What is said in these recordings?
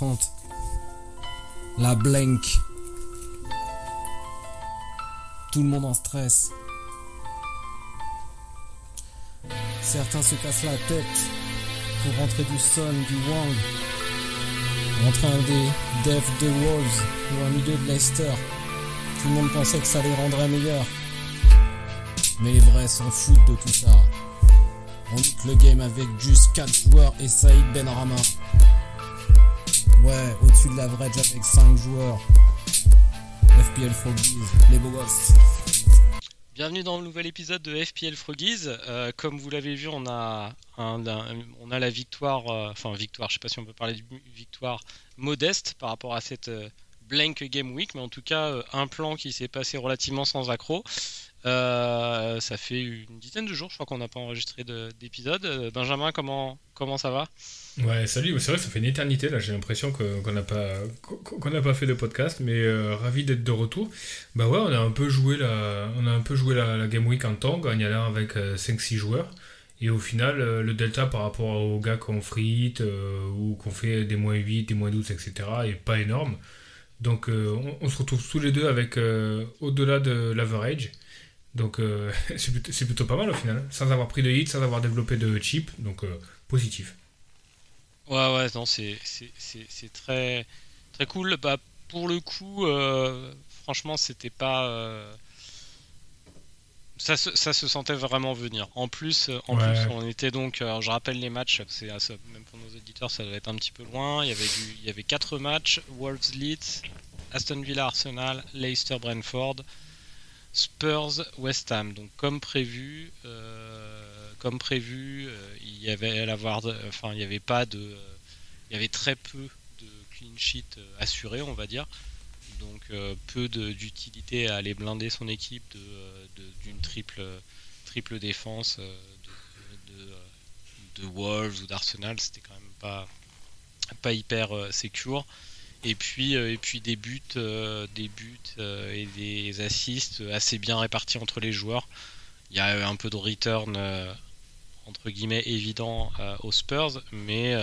30. La blank. Tout le monde en stress. Certains se cassent la tête pour rentrer du Sun, du Wang. Rentrer un des devs de Wolves ou un milieu de Leicester. Tout le monde pensait que ça les rendrait meilleurs. Mais les vrais s'en foutent de tout ça. On lutte le game avec juste 4 joueurs et Saïd Benrama. Ouais, au-dessus de l'average avec 5 joueurs. FPL Froggies, les beaux gosses. Bienvenue dans le nouvel épisode de FPL Froggies. Euh, comme vous l'avez vu, on a, on a la victoire, euh, enfin victoire, je sais pas si on peut parler de victoire modeste par rapport à cette euh, blank game week, mais en tout cas euh, un plan qui s'est passé relativement sans accroc. Euh, ça fait une dizaine de jours, je crois qu'on n'a pas enregistré de- d'épisode. Euh, Benjamin, comment, comment ça va? Ouais, salut, c'est vrai ça fait une éternité là, j'ai l'impression qu'on n'a pas, pas fait de podcast, mais euh, ravi d'être de retour. Bah ouais, on a un peu joué la, on a un peu joué la, Game Week en temps, gagnant avec 5-6 joueurs. Et au final, le delta par rapport aux gars qu'on frite ou qu'on fait des moins 8, des moins 12, etc. est pas énorme. Donc on, on se retrouve tous les deux avec au-delà de l'average. Donc euh, c'est plutôt, pas mal au final, hein. sans avoir pris de hit, sans avoir développé de chip, donc euh, positif. Ouais, ouais, non, c'est très, très cool. Bah, pour le coup, euh, franchement, c'était pas. Ça se, ça se sentait vraiment venir. En plus, en Ouais. plus on était donc. je rappelle les matchs, c'est même pour nos éditeurs, ça doit être un petit peu loin. Il y avait, du, il y avait quatre matchs Wolves Leeds, Aston Villa Arsenal, Leicester Brentford, Spurs West Ham. Donc, comme prévu, euh, comme prévu, euh, il y avait à enfin, il avait pas de, très peu de clean sheet euh, assurés, on va dire. Donc, peu d'utilité à aller blinder son équipe d'une triple, triple défense de, de, Wolves ou d'Arsenal. C'était quand même pas, pas hyper secure. Et puis, euh, et puis des buts, euh, des buts euh, et des assists assez bien répartis entre les joueurs. Il y a un peu de return entre guillemets évident aux Spurs, mais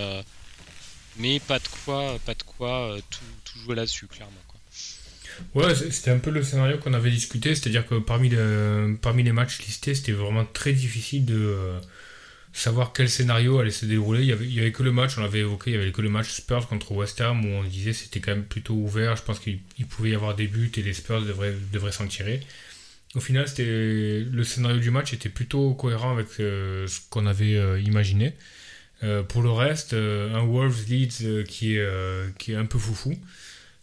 mais pas de quoi, pas de quoi tout, jouer là-dessus clairement. Ouais, c'était un peu le scénario qu'on avait discuté, c'est-à-dire que parmi, parmi les matchs listés, c'était vraiment très difficile de savoir quel scénario allait se dérouler. Il y, avait, que le match, on l'avait évoqué, il y avait que le match Spurs contre West Ham où on disait c'était quand même plutôt ouvert. Je pense qu'il il pouvait y avoir des buts et les Spurs devraient, devraient s'en tirer. Au final, le scénario du match était plutôt cohérent avec euh, ce qu'on avait euh, imaginé. Euh, pour le reste, un Wolves Leeds qui, est, qui est un peu foufou.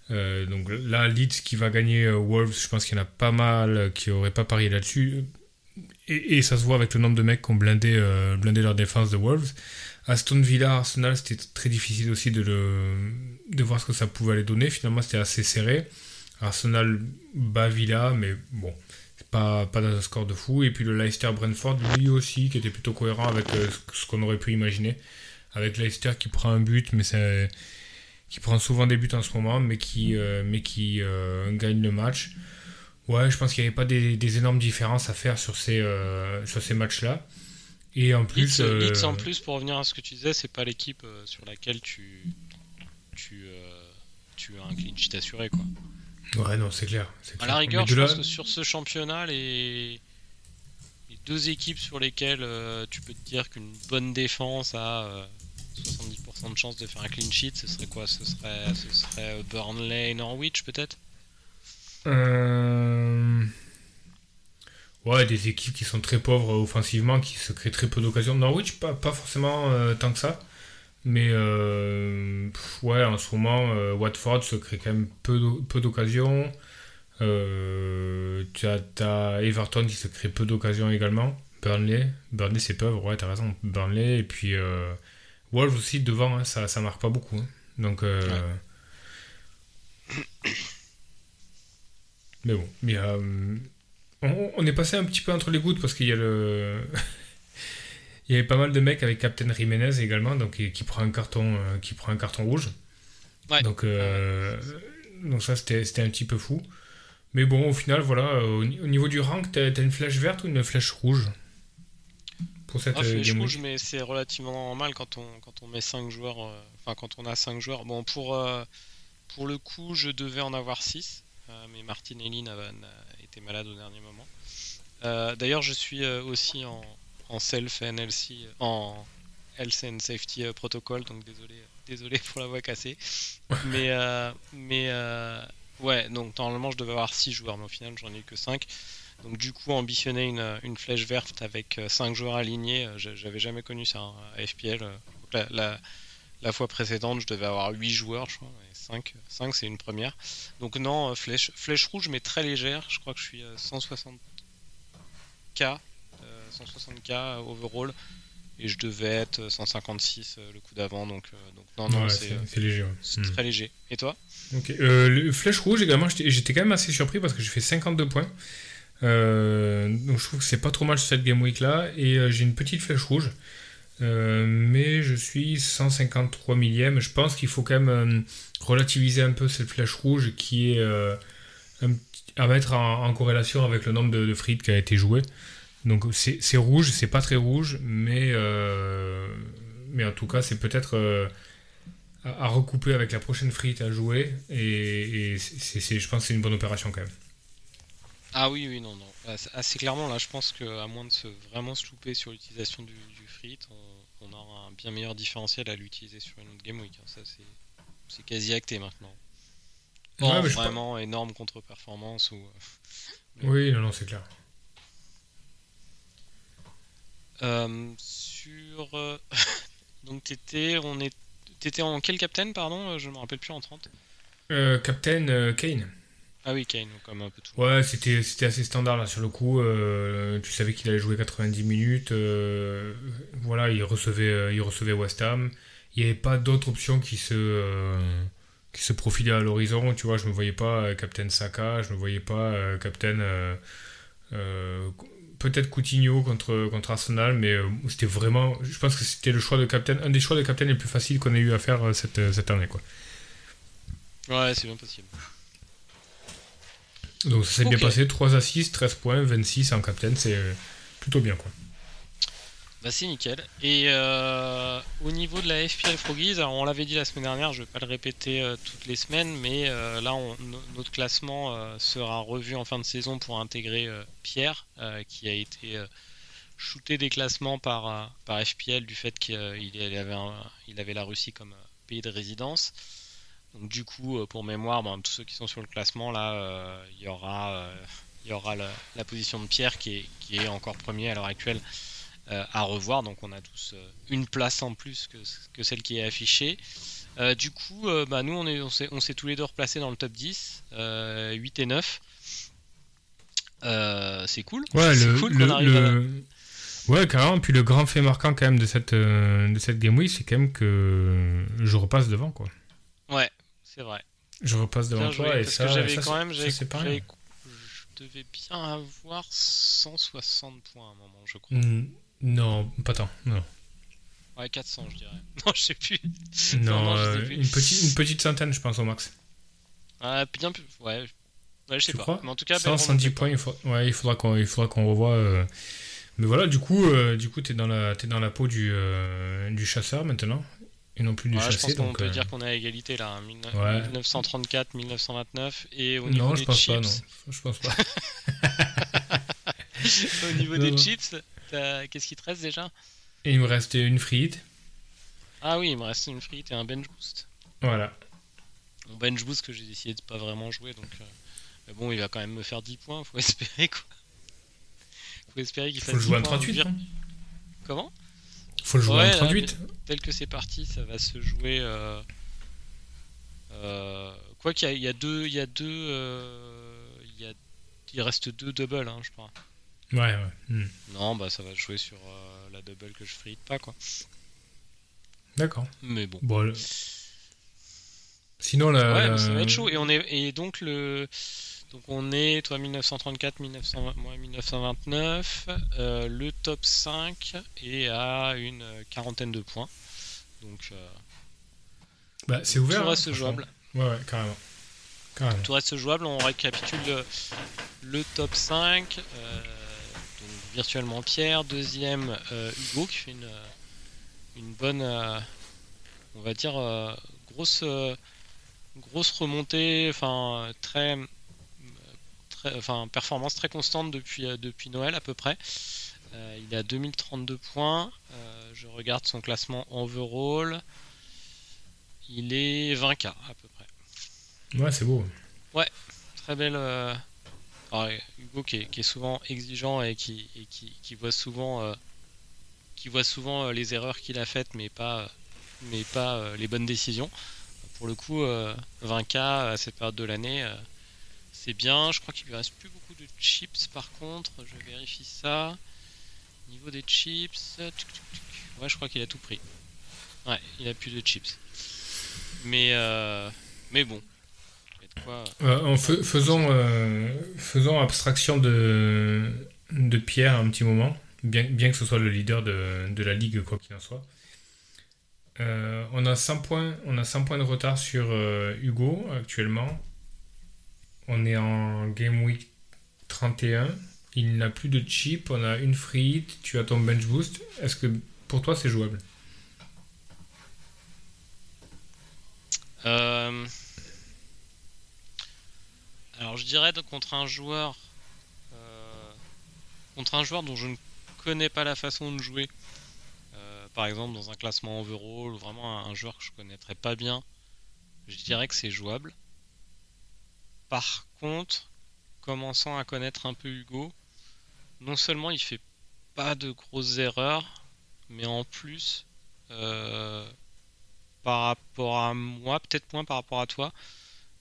Donc là, Leeds qui va gagner Wolves, je pense qu'il y en a pas mal qui n'auraient pas parié là-dessus. Et, ça se voit avec le nombre de mecs qui ont blindé, euh, blindé leur défense de Wolves. Aston Villa, Arsenal, c'était très difficile aussi de, le, de voir ce que ça pouvait aller donner. Finalement, c'était assez serré. Arsenal bat Villa, mais bon, pas, pas dans un score de fou. Et puis le Leicester Brentford, lui aussi, qui était plutôt cohérent avec euh, ce- qu'on aurait pu imaginer. Avec Leicester qui prend un but, mais qui prend souvent des buts en ce moment, mais qui, euh, mais qui gagne le match. Ouais, je pense qu'il n'y avait pas des, des énormes différences à faire sur ces, euh, sur ces matchs-là. Et en plus. Leeds, euh, Leeds, en plus, pour revenir à ce que tu disais, c'est pas l'équipe euh, sur laquelle tu tu, tu as un clean sheet assuré quoi. Ouais, non, c'est clair. c'est À clair. la rigueur, je là- pense que sur ce championnat, les, les deux équipes sur lesquelles euh, tu peux te dire qu'une bonne défense a euh, 70% de chance de faire un clean sheet, ce serait quoi? Ce serait, ce serait Burnley et Norwich peut-être? Euh, Ouais, des équipes qui sont très pauvres offensivement, qui se créent très peu d'occasions. Norwich, pas, pas forcément euh, tant que ça. Mais euh, pff, ouais, en ce moment, Watford se crée quand même peu d'o- peu d'occasions. Tu as, t'as Everton qui se crée peu d'occasions également. Burnley, Burnley c'est pauvre, ouais, t'as raison. Burnley, et puis Wolves aussi devant, hein, ça, ça marque pas beaucoup. hein. Donc. euh, Mais bon, mais, euh, on, on est passé un petit peu entre les gouttes parce qu'il y a le. Il y avait pas mal de mecs avec Captain Jiménez également, donc qui, qui prend un carton, euh, qui prend un carton rouge. Ouais. Donc, euh, donc ça c'était un petit peu fou. Mais bon, au final, voilà, au, ni- au niveau du rank, t'as une flèche verte ou une flèche rouge pour cette Ah, flèche Game rouge, mais c'est relativement normal quand on, quand on met 5 joueurs, enfin quand on a 5 joueurs. Bon, pour, pour le coup, je devais en avoir 6, mais Martinelli n'a été malade au dernier moment. Euh, D'ailleurs, je suis euh, aussi en, en self NLC, en Health and Safety euh, Protocol, donc désolé, désolé pour la voix cassée. mais euh, mais euh, ouais, donc normalement je devais avoir 6 joueurs, mais au final j'en ai eu que 5. Donc du coup, ambitionner une, une flèche verte avec 5 joueurs alignés, euh, j'a- j'avais jamais connu ça hein, à FPL. euh. La, la- la fois précédente, je devais avoir 8 joueurs, je crois, 5, 5 c'est une première. Donc non, euh, flèche, flèche rouge, mais très légère. Je crois que je suis euh, 160k, euh, 160k overall, et je devais être 156 euh, le coup d'avant. Donc, donc non, non, Ouais, c'est léger. ouais. c'est Hmm. très léger. Et toi? Ok. Le flèche rouge également, j'étais j'étais quand même assez surpris parce que j'ai fait 52 points. Euh, donc je trouve que c'est pas trop mal sur cette game week là. Et euh, j'ai une petite flèche rouge. Euh, mais je suis 153 millième. Je pense qu'il faut quand même euh, relativiser un peu cette flèche rouge qui est euh, à mettre en, corrélation avec le nombre de, frites qui a été joué. Donc c'est rouge, c'est pas très rouge, mais, mais en tout cas c'est peut-être à, recouper avec la prochaine frite à jouer. Et, je pense que c'est une bonne opération quand même. Ah oui, oui, non, non. Assez- Assez clairement, là, je pense qu'à moins de se vraiment se louper sur l'utilisation du, on, on aura un bien meilleur différentiel à l'utiliser sur une autre game week. hein. Ça, c'est, quasi acté maintenant. Ouais, Pas mais je vraiment énorme contre-performance ou. Oui, non, non, c'est clair. Euh, sur. euh, Donc, t'étais, on est... t'étais en quel captain, pardon? Euh, Je me rappelle plus en 30. Euh, Captain euh, Kane. Ah oui, Kane, comme un peu tout. Ouais, c'était, c'était assez standard là sur le coup. euh, tu savais qu'il allait jouer 90 minutes. euh, voilà, il recevait, euh, il recevait West Ham. Il n'y avait pas d'autres options qui se, euh, qui se profilaient à l'horizon. Tu vois, je me voyais pas Captain Saka, je me voyais pas Captain. peut-être Coutinho contre, contre Arsenal, mais c'était vraiment. Je pense que c'était le choix de Captain, un des choix de Captain les plus faciles qu'on ait eu à faire cette, cette année. Quoi. Ouais, c'est bien possible. Donc ça s'est bien passé, 3 assists, 13 points, 26 en captain, c'est euh, plutôt bien quoi. Bah c'est nickel. Et euh, au niveau de la FPL Froggies, alors on l'avait dit la semaine dernière, je vais pas le répéter euh, toutes les semaines, mais euh, là on- no- notre classement sera revu en fin de saison pour intégrer Pierre, qui a été shooté des classements par, par FPL du fait qu'il il avait, un- il avait la Russie comme pays de résidence. Donc du coup, euh, pour mémoire, tous ceux qui sont sur le classement, là, euh, il y aura, euh, il y aura la, la position de Pierre qui est, qui est encore premier à l'heure actuelle euh, à revoir. Donc on a tous euh, une place en plus que, que celle qui est affichée. Euh, du coup, euh, bah, nous on est- on s'est tous les deux replacés dans le top 10, euh, 8 et 9. Euh, c'est cool. Ouais, c'est le, cool le- qu'on arrive à- le- ouais, carrément. Puis le grand fait marquant quand même de cette, euh, de cette game week, c'est quand même que je repasse devant quoi. C'est vrai. Je repasse devant joué, toi et parce ça, j'avais quand même, j'avais- je devais bien avoir 160 points à un moment, je crois. Mm, Non, pas tant. Non, Ouais, 400, je dirais. Non, je sais plus. non, non, je sais euh, plus. une, petite, une petite centaine, je pense au max. Ah, bien plus. Ouais, ouais je sais Tu pas. Mais en tout cas, belle 170 remontée. points, il, faut- ouais, il faudra qu'on il faudra qu'on revoie. euh, Mais voilà, du coup, euh, du coup, t'es dans la t'es dans la peau du euh, du chasseur maintenant et non plus du Ouais, je pense qu'on peut euh, dire qu'on est à égalité là. hein, mille- Ouais. 1934, 1929. Et au niveau Non, je des pense chips, pas, non. Je pense pas. au niveau Non, des non. chips, qu'est-ce qui te reste déjà? Et il me reste une frite. Ah oui, il me reste une frite et un bench boost. Voilà. Mon bench boost que j'ai décidé de pas vraiment jouer, donc euh, mais bon, il va quand même me faire 10 points. Faut espérer quoi. Faut espérer qu'il Faut fasse le 10 jouer points. 38. Vir- non? Comment? Faut le jouer Ouais, là, 38. tel que c'est parti, ça va se jouer. Euh, euh, quoi qu'il y, a- il y a deux, il y a deux, euh, il y a, il reste deux doubles, hein, je crois. Ouais, ouais. hmm. Non, bah ça va se jouer sur la double que je frite pas quoi. D'accord. Mais bon. Bon, le- Sinon, la, Ouais, mais ça va être chaud. Et, on est, et donc, le, donc, on est, toi, 1934, 1920, moi, 1929. euh, le top 5 est à une quarantaine de points. Donc, euh, bah, c'est ouvert. tout hein, reste jouable. Ouais, ouais, carrément. Carrément. Tout reste jouable. On récapitule le, le top 5. euh, donc, virtuellement Pierre. Deuxième, Hugo, qui fait une, une bonne, on va dire, grosse, grosse remontée. Enfin, très, très, enfin, performance très constante depuis, euh, depuis Noël à peu près. Euh, il est à 2032 points. Euh, je regarde son classement overall. Il est 20k à peu près. Ouais, c'est beau. Très belle. euh, alors, Hugo qui est, qui est souvent exigeant et qui, et qui, qui voit souvent, qui voit souvent les erreurs qu'il a faites, mais pas, mais pas les bonnes décisions. Pour le coup, euh, 20k à cette période de l'année, c'est bien. Je crois qu'il lui reste plus beaucoup de chips par contre. Je vérifie ça. Niveau des chips, ouais, je crois qu'il a tout pris. Ouais, il a plus de chips. Mais, euh, mais bon. Quoi. Euh, en fais- faisons, euh, faisons abstraction de, de Pierre un petit moment, bien, bien que ce soit le leader de, de la ligue, quoi qu'il en soit. Euh, on, a 100 points, on a 100 points de retard sur euh, Hugo actuellement. On est en Game Week 31. Il n'a plus de chip, on a une hit, tu as ton bench boost. Est-ce que pour toi c'est jouable? Euh, Alors je dirais contre un joueur euh, contre un joueur dont je ne connais pas la façon de jouer. euh, par exemple dans un classement overall ou vraiment un, un joueur que je connaîtrais pas bien, je dirais que c'est jouable. Par contre, commençant à connaître un peu Hugo, non seulement il fait pas de grosses erreurs, mais en plus euh, par rapport à moi, peut-être moins par rapport à toi.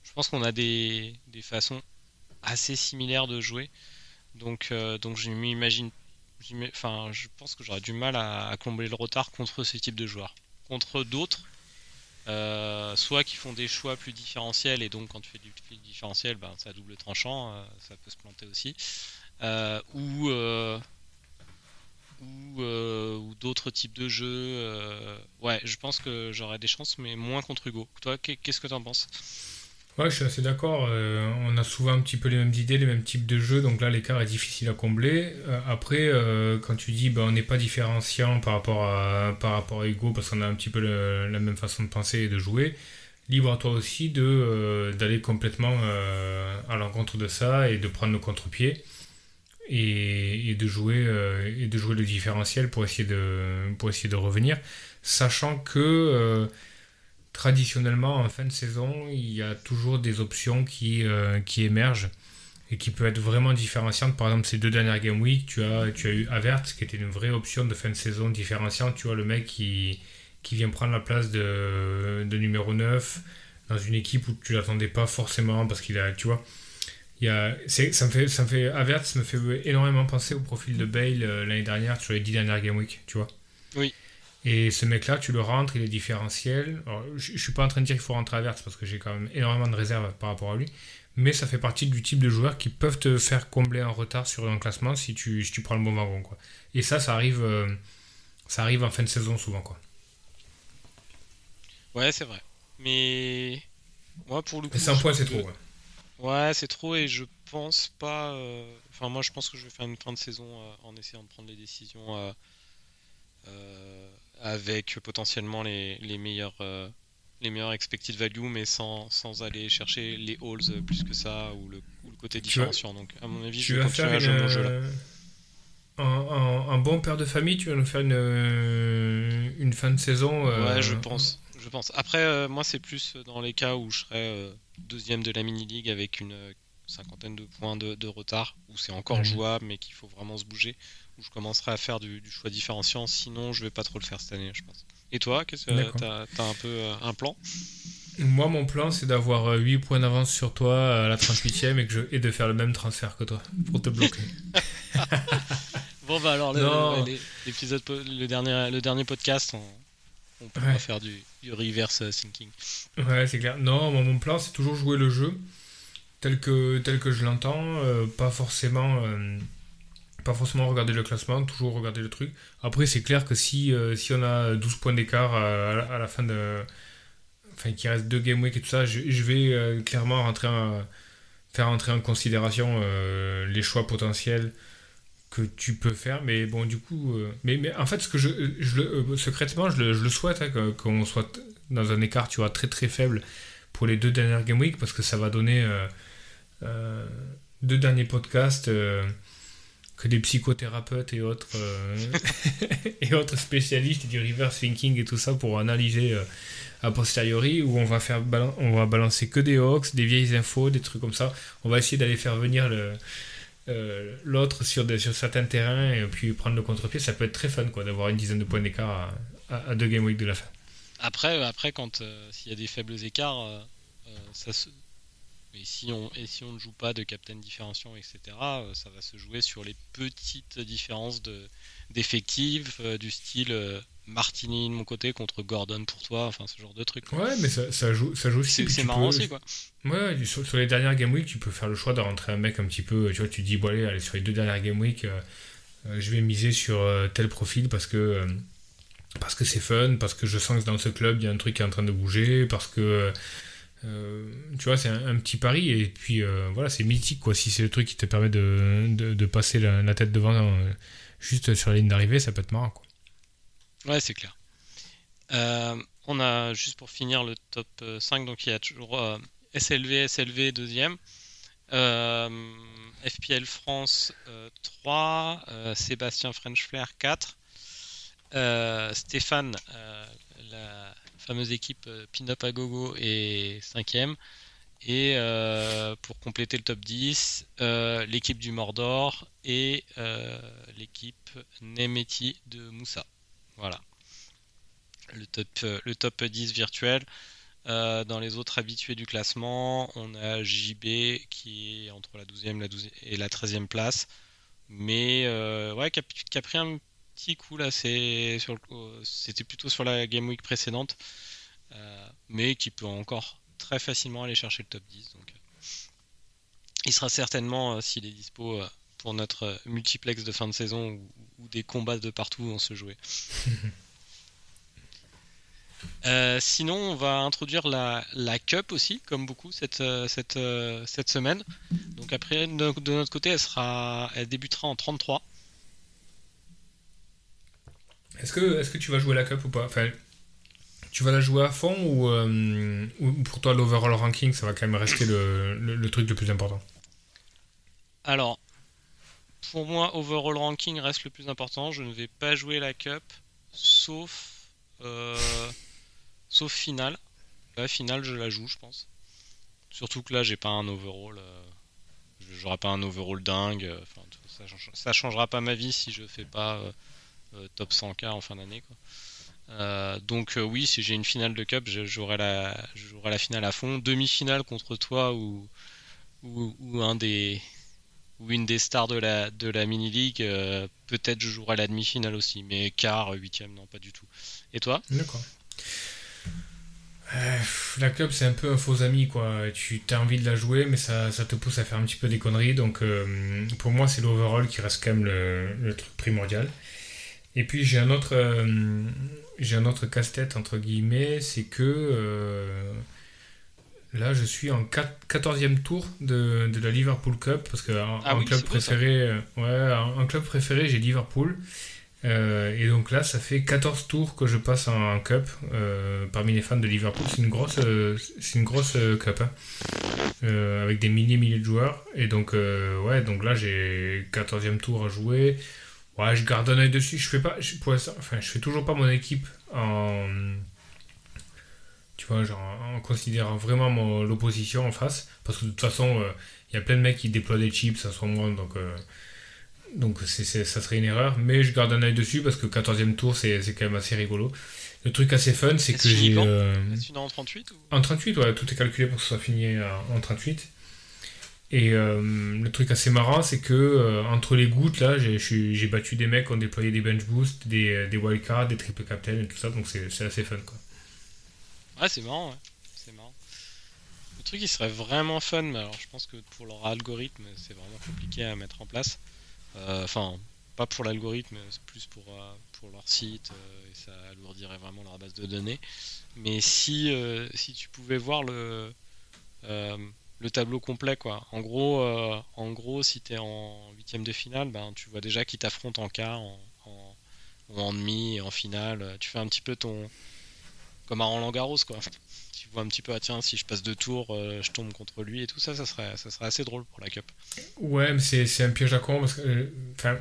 Je pense qu'on a des, façons assez similaires de jouer. Donc, euh, donc je m'imagine. Enfin, je pense que j'aurais du mal à, combler le retard contre ce type de joueurs. Contre d'autres, euh, soit qui font des choix plus différentiels, et donc quand tu fais du différentiel, ben, à double tranchant, euh, ça peut se planter aussi. Euh, ou d'autres types de jeux. ouais, je pense que j'aurais des chances, mais moins contre Hugo. Toi, qu'est- qu'est-ce que t'en penses? Ouais, je suis assez d'accord. euh, on a souvent un petit peu les mêmes idées, les mêmes types de jeux, donc là l'écart est difficile à combler. Euh, après, euh, quand tu dis bah, on n'est pas différenciant par rapport à, par rapport à Hugo, parce qu'on a un petit peu la même façon de penser et de jouer, libre à toi aussi de d'aller complètement à l'encontre de ça et de prendre le contre-pied et, et de jouer et de jouer le différentiel pour essayer de pour essayer de revenir, sachant que traditionnellement, en fin de saison, il y a toujours des options qui, euh, qui émergent et qui peuvent être vraiment différenciantes. Par exemple, ces deux dernières Game Week, tu as, tu as eu Avert, qui était une vraie option de fin de saison différenciante. Tu vois, le mec qui, qui vient prendre la place de, de numéro 9 dans une équipe où tu l'attendais pas forcément parce qu'il a, tu vois. Il y a, ça me fait, ça me fait, Avert me fait énormément penser au profil de Bale euh, l'année dernière sur les 10 dernières Game Week, tu vois. Oui. Et ce mec-là, tu le rentres, il est différentiel. Alors, je, je suis pas en train de dire qu'il faut rentrer à Verts parce que j'ai quand même énormément de réserves par rapport à lui. Mais ça fait partie du type de joueurs qui peuvent te faire combler un retard sur un classement si tu, si tu prends le bon wagon. Quoi. Et ça, ça arrive, euh, ça arrive en fin de saison souvent. Quoi. Ouais, c'est vrai. Mais moi, pour le coup, Et 100 points, c'est trop. Ouais. Ouais, c'est trop et je pense pas. euh, Enfin, moi, je pense que je vais faire une fin de saison euh, en essayant de prendre les décisions euh, avec potentiellement les, les meilleurs euh, les meilleurs expected value, mais sans, sans aller chercher les halls plus que ça ou le, ou le côté vas- différenciant. Donc, à mon avis, je vais continuer faire à jouer mon jeu là. euh, un, un- un bon père de famille, tu vas nous faire une, euh, une fin de saison. euh, Ouais, je pense. Je pense. Après, euh, moi, c'est plus dans les cas où je serais euh, deuxième de la mini-league avec une cinquantaine de points de, de retard, où c'est encore jouable, mais qu'il faut vraiment se bouger, où je commencerai à faire du, du choix différenciant. Sinon, je vais pas trop le faire cette année, je pense. Et toi, qu'est-ce que D'accord. t'as, t'as un peu euh, un plan? Moi, mon plan, c'est d'avoir euh, 8 points d'avance sur toi à la 38e et, que je, et de faire le même transfert que toi pour te bloquer. Bon, bah alors, l'épisode, le dernier, le dernier podcast, on, on pourra faire du, du reverse euh, thinking. Ouais, c'est clair. Non, moi, mon plan, c'est toujours jouer le jeu tel que, tel que je l'entends, euh, pas forcément. euh, pas forcément regarder le classement, toujours regarder le truc. Après, c'est clair que si, euh, si on a 12 points d'écart à, la- fin de. Enfin, qu'il reste deux game week et tout ça, je, vais clairement rentrer en- faire entrer en considération les choix potentiels que tu peux faire. Mais bon, du coup. mais, mais en fait, ce que je, secrètement, je le, souhaite hein, qu'on soit dans un écart, tu vois, très très faible pour les deux dernières game week parce que ça va donner euh, deux derniers podcasts euh, que des psychothérapeutes et autres euh, et autres spécialistes du reverse thinking et tout ça pour analyser a posteriori où on va faire on va balancer que des hoax, des vieilles infos, des trucs comme ça. On va essayer d'aller faire venir l'autre sur, sur certains terrains et puis prendre le contre-pied. Ça peut être très fun d'avoir une dizaine de points d'écart à, deux game week de la fin. Après, après quand euh, s'il y a des faibles écarts, ça se... et, si on, et si on ne joue pas de captain différenciant, etc., euh, ça va se jouer sur les petites différences de- d'effectifs, euh, du style euh, Martini de mon côté contre Gordon pour toi, enfin ce genre de truc. quoi. Ouais, mais ça, ça joue, ça joue aussi. C'est marrant peux- aussi, quoi. Ouais, sur, sur les dernières Game Week, tu peux faire le choix de rentrer un mec un petit peu. Tu vois, tu dis, bon, allez, allez, sur les deux dernières Game Week, euh, euh, je vais miser sur euh, tel profil parce que parce que c'est fun, parce que je sens que dans ce club, il y a un truc qui est en train de bouger, parce que. Euh, tu vois, c'est un, petit pari, et puis euh, voilà, c'est mythique, quoi. Si c'est le truc qui te permet de, de, passer la, tête devant euh, juste sur la ligne d'arrivée, ça peut être marrant, quoi. Ouais, c'est clair. On a, juste pour finir, le top euh, 5, donc il y a toujours SLV, SLV deuxième, FPL France euh, 3, euh, Sébastien French Flair 4, euh, Stéphane, la fameuse équipe euh, Pin-Up à Gogo est cinquième. Et euh, pour compléter le top 10, euh, l'équipe du Mordor et l'équipe Nemeti de Moussa. Voilà. Le top, le top 10 virtuel. Dans les autres habitués du classement, on a JB qui est entre la 12e la 12e et la 13e place. Mais ouais, qui a, un petit coup là, c'est sur le- euh, c'était plutôt sur la Game Week précédente. Euh, mais qui peut encore très facilement aller chercher le top 10. Donc, euh, il sera certainement, s'il est dispo, pour notre multiplex de fin de saison où, où des combats de partout vont se jouer. Euh, sinon, on va introduire la, la Cup aussi, comme beaucoup cette, cette, cette semaine. Donc après, de, de notre côté, elle, sera, elle débutera en 33. Est-ce que, est que tu vas jouer la Cup ou pas? Enfin, tu vas la jouer à fond ou, euh, ou pour toi l'overall ranking ça va quand même rester le, truc le plus important? Alors, pour moi, overall ranking reste le plus important. Je ne vais pas jouer la Cup, sauf, euh, sauf finale. La finale, je la joue, je pense. Surtout que là, j'ai pas un overall. euh, J'aurai pas un overall dingue. euh, ça, ça changera pas ma vie si je fais pas top 100k en fin d'année. Euh, donc euh, oui, si j'ai une finale de cup, je jouerai la, la finale à fond. Demi-finale contre toi ou, ou, un des ou une des stars de la de la mini league. euh, Peut-être je jouerai la demi-finale aussi, mais quart, huitième, non pas du tout. Et toi? D'accord. Euh, la Cup c'est un peu un faux ami quoi. Tu as envie de la jouer mais ça, ça te pousse à faire un petit peu des conneries donc euh, pour moi c'est l'overall qui reste quand même le truc primordial. Et puis j'ai un autre euh, j'ai un autre casse-tête entre guillemets c'est que euh, là je suis en 14e tour de, de la Liverpool Cup parce que en, Ah en oui, club préféré euh, ouais en, en club préféré j'ai Liverpool Euh, et donc là, ça fait 14 tours que je passe en, en cup parmi les fans de Liverpool. C'est une grosse, c'est une grosse cup hein. Avec des milliers milliers de joueurs. Et donc, ouais, donc là, j'ai 14e tour à jouer. Ouais, je garde un œil dessus. Je fais pas, je, pour l'instant- enfin, je fais toujours pas mon équipe en, tu vois, genre en considérant vraiment mon- l'opposition en face, parce que de toute façon, euh, il y a plein de mecs qui déploient des chips à son moment, donc. euh, donc c'est, c'est- ça serait une erreur, mais je garde un œil dessus parce que 14e tour c'est, c'est quand même assez rigolo. Le truc assez fun c'est que j'ai... euh, en 38 ou... en 38, ouais, tout est calculé pour que ce soit fini euh, en 38. Et euh, le truc assez marrant, c'est que euh, entre les gouttes, là, j'ai- battu des mecs qui ont déployé des bench boosts, des, des wildcards, des triple captain et tout ça, donc c'est assez fun quoi. Ouais, c'est marrant, ouais. C'est marrant. Le truc qui serait vraiment fun, mais alors je pense que pour leur algorithme, c'est vraiment compliqué à mettre en place. Euh, Enfin, pas pour l'algorithme, c'est plus pour, euh, pour leur site, euh, et ça alourdirait vraiment leur base de données. Mais si, euh, si tu pouvais voir le, euh, le tableau complet, quoi. En gros, euh, en gros si tu es en huitième de finale, ben, tu vois déjà qui t'affronte en quart, en, en, ou en demi en finale. Tu fais un petit peu ton, comme à Roland quoi. Tu vois un petit peu ah tiens si je passe deux tours euh, je tombe contre lui et tout ça ça serait ça serait assez drôle pour la cup. Ouais, mais c'est c'est un piège à con parce que, euh, enfin,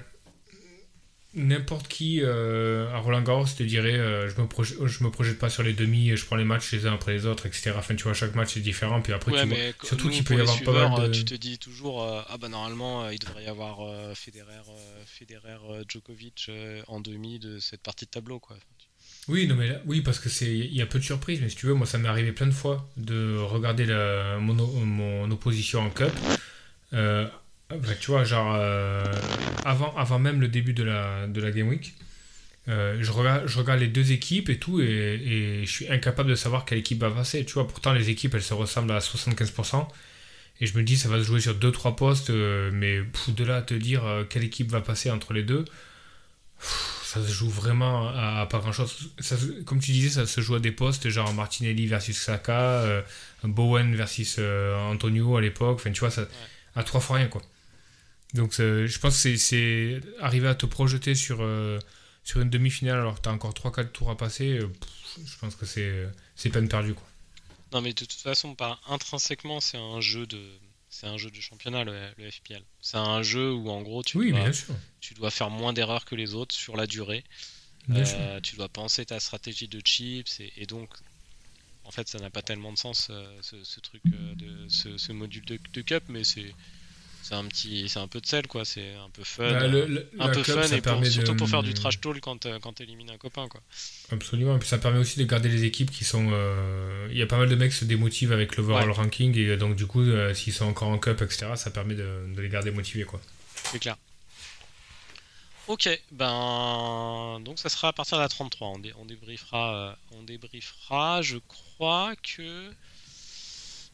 n'importe qui euh, à Roland Garros te dirait euh, je, me projette, je me projette pas sur les demi, je prends les matchs les uns après les autres, etc. Enfin, tu vois, chaque match est différent, puis après, ouais tu vois- surtout qu'il peut y avoir pas mal suiveurs, de. euh, tu te dis toujours euh, ah bah normalement euh, il devrait y avoir euh, Federer euh, Federer euh, Djokovic euh, en demi de cette partie de tableau quoi. Oui, non, mais là- oui, parce que c'est il y a peu de surprises, mais si tu veux, moi ça m'est arrivé plein de fois de regarder la, mon, mon opposition en cup. Euh, bah, tu vois, genre euh, avant, avant même le début de la, de la Game Week, euh, je, regarde, je regarde les deux équipes et tout, et, et je suis incapable de savoir quelle équipe va passer. Tu vois, pourtant les équipes elles se ressemblent à 75%, et je me dis ça va se jouer sur 2-3 postes, euh, mais pff, de là à te dire quelle équipe va passer entre les deux, pff, ça se joue vraiment à, à pas grand chose. Ça se- comme tu disais, ça se joue à des postes, genre Martinelli versus Saka, Bowen versus Antonio à l'époque, enfin tu vois, ça, à trois fois rien quoi. Donc c'est- je pense que c'est- arriver à te projeter sur, euh, sur une demi-finale alors que tu as encore 3-4 tours à passer, euh, pff, je pense que c'est peine perdue quoi. Non mais de toute façon par intrinsèquement c'est un jeu de c'est un jeu de championnat le, le FPL. C'est un jeu où en gros tu Oui, dois, bien sûr. tu dois faire moins d'erreurs que les autres sur la durée. Euh, tu dois penser ta stratégie de chips et, et donc en fait ça n'a pas tellement de sens euh, ce, ce truc euh, de ce, ce module de, de cup mais c'est c'est un petit c'est un peu de sel quoi c'est un peu fun Bah, le- le- un peu fun et pour- surtout de- pour faire du trash talk quand euh, quand t'élimines un copain quoi Absolument, et puis ça permet aussi de garder les équipes qui sont. euh, Il y a pas mal de mecs qui se démotivent avec l'overall Ouais. ranking, et donc du coup, euh, s'ils sont encore en cup, etc., ça permet de, de les garder motivés. quoi. c'est clair ok ben donc ça sera à partir de la 33 on, dé- on débriefera euh, on débriefera je crois que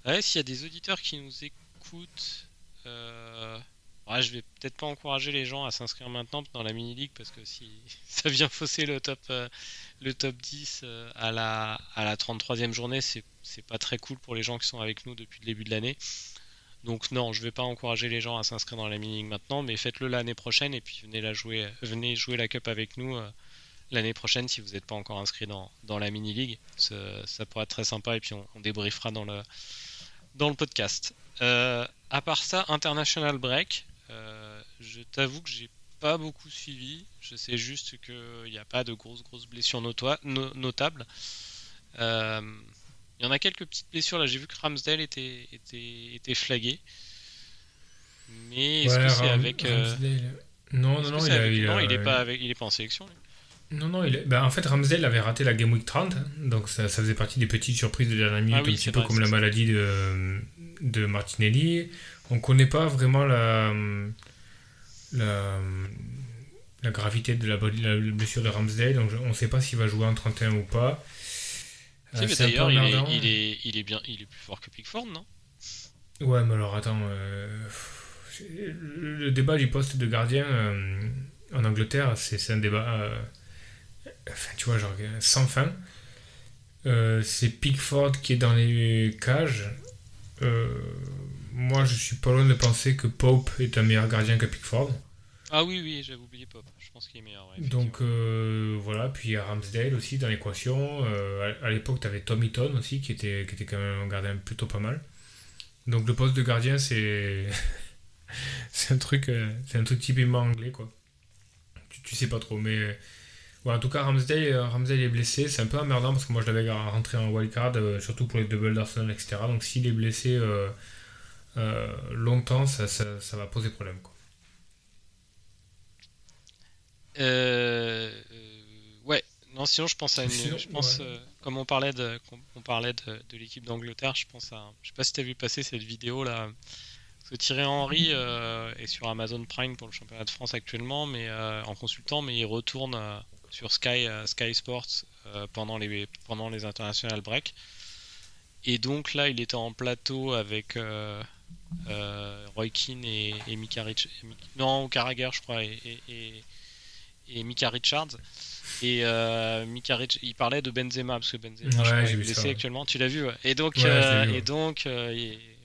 ouais, s'il y a des auditeurs qui nous écoutent euh, ouais, je vais peut-être pas encourager les gens à s'inscrire maintenant dans la mini league parce que si ça vient fausser le top euh, le top 10 euh, à la à la 33e journée c'est pas très cool pour les gens qui sont avec nous depuis le début de l'année donc non, je vais pas encourager les gens à s'inscrire dans la mini league maintenant, mais faites-le l'année prochaine et puis venez la jouer, venez jouer la cup avec nous euh, l'année prochaine si vous n'êtes pas encore inscrit dans, dans la mini league. Ça, ça pourrait être très sympa et puis on, on débriefera dans le dans le podcast. Euh, à part ça, International Break, euh, je t'avoue que j'ai pas beaucoup suivi. Je sais juste qu'il n'y a pas de grosses grosses blessures notoi- no- notables. Euh, il y en a quelques petites blessures là. J'ai vu que Ramsdale était, était, était flagué. Mais est-ce Ouais, que c'est avec. Ramsdale- Non, non, non, il, a- avec- il non, a- il est pas avec, il est pas en sélection. lui. Non, non, il est- bah, en fait, Ramsdale avait raté la Game Week 30, hein, donc ça, ça faisait partie des petites surprises de dernière minute, Ah oui, un petit peu vrai, comme la maladie de, de Martinelli. On connaît pas vraiment la, la, la gravité de la, la blessure de Ramsdale, donc on ne sait pas s'il va jouer en 31 ou pas. Euh, d'ailleurs, il il, est, il, est bien, il est plus fort que Pickford, non? Ouais, mais alors attends. euh, le débat du poste de gardien euh, en Angleterre, c'est un débat. enfin, tu vois, genre sans fin. C'est Pickford qui est dans les cages. Euh, moi, je suis pas loin de penser que Pope est un meilleur gardien que Pickford. Ah oui, oui, j'avais oublié Pop. Je pense qu'il est meilleur. ouais, Donc euh, voilà, puis il y a Ramsdale aussi dans l'équation. Euh, à l'époque, tu avais Tom Eaton aussi, qui était, qui était quand même un gardien plutôt pas mal. Donc le poste de gardien, c'est c'est un truc c'est un truc typiquement anglais, quoi. Tu, tu sais pas trop, mais ouais, en tout cas, Ramsdale, euh, Ramsdale est blessé. C'est un peu emmerdant parce que moi, je l'avais rentré en wildcard, euh, surtout pour les doubles d'Arsenal, etc. Donc s'il est blessé euh, euh, longtemps, ça, ça, ça va poser problème, quoi. Ouais, non, sinon je pense à une. Sinon, je pense, ouais. comme on parlait de, on, parlait de, de l'équipe d'Angleterre, je pense à. Je sais pas si t'as vu passer cette vidéo là Parce que Thierry Henry est sur Amazon Prime pour le championnat de France actuellement, mais en consultant, mais il retourne sur Sky, euh, Sky Sports euh, pendant les pendant les international break. Et donc là, il était en plateau avec euh, euh, Roy Keane et, et Mika Rich- et Mik- non, ou Carragher, je crois, et, et, Mika Richards. Et euh, Mika Rich- il parlait de Benzema parce que Benzema Ouais, je crois, est blessé actuellement. Tu l'as vu ouais. Et donc, Ouais, vu, et donc,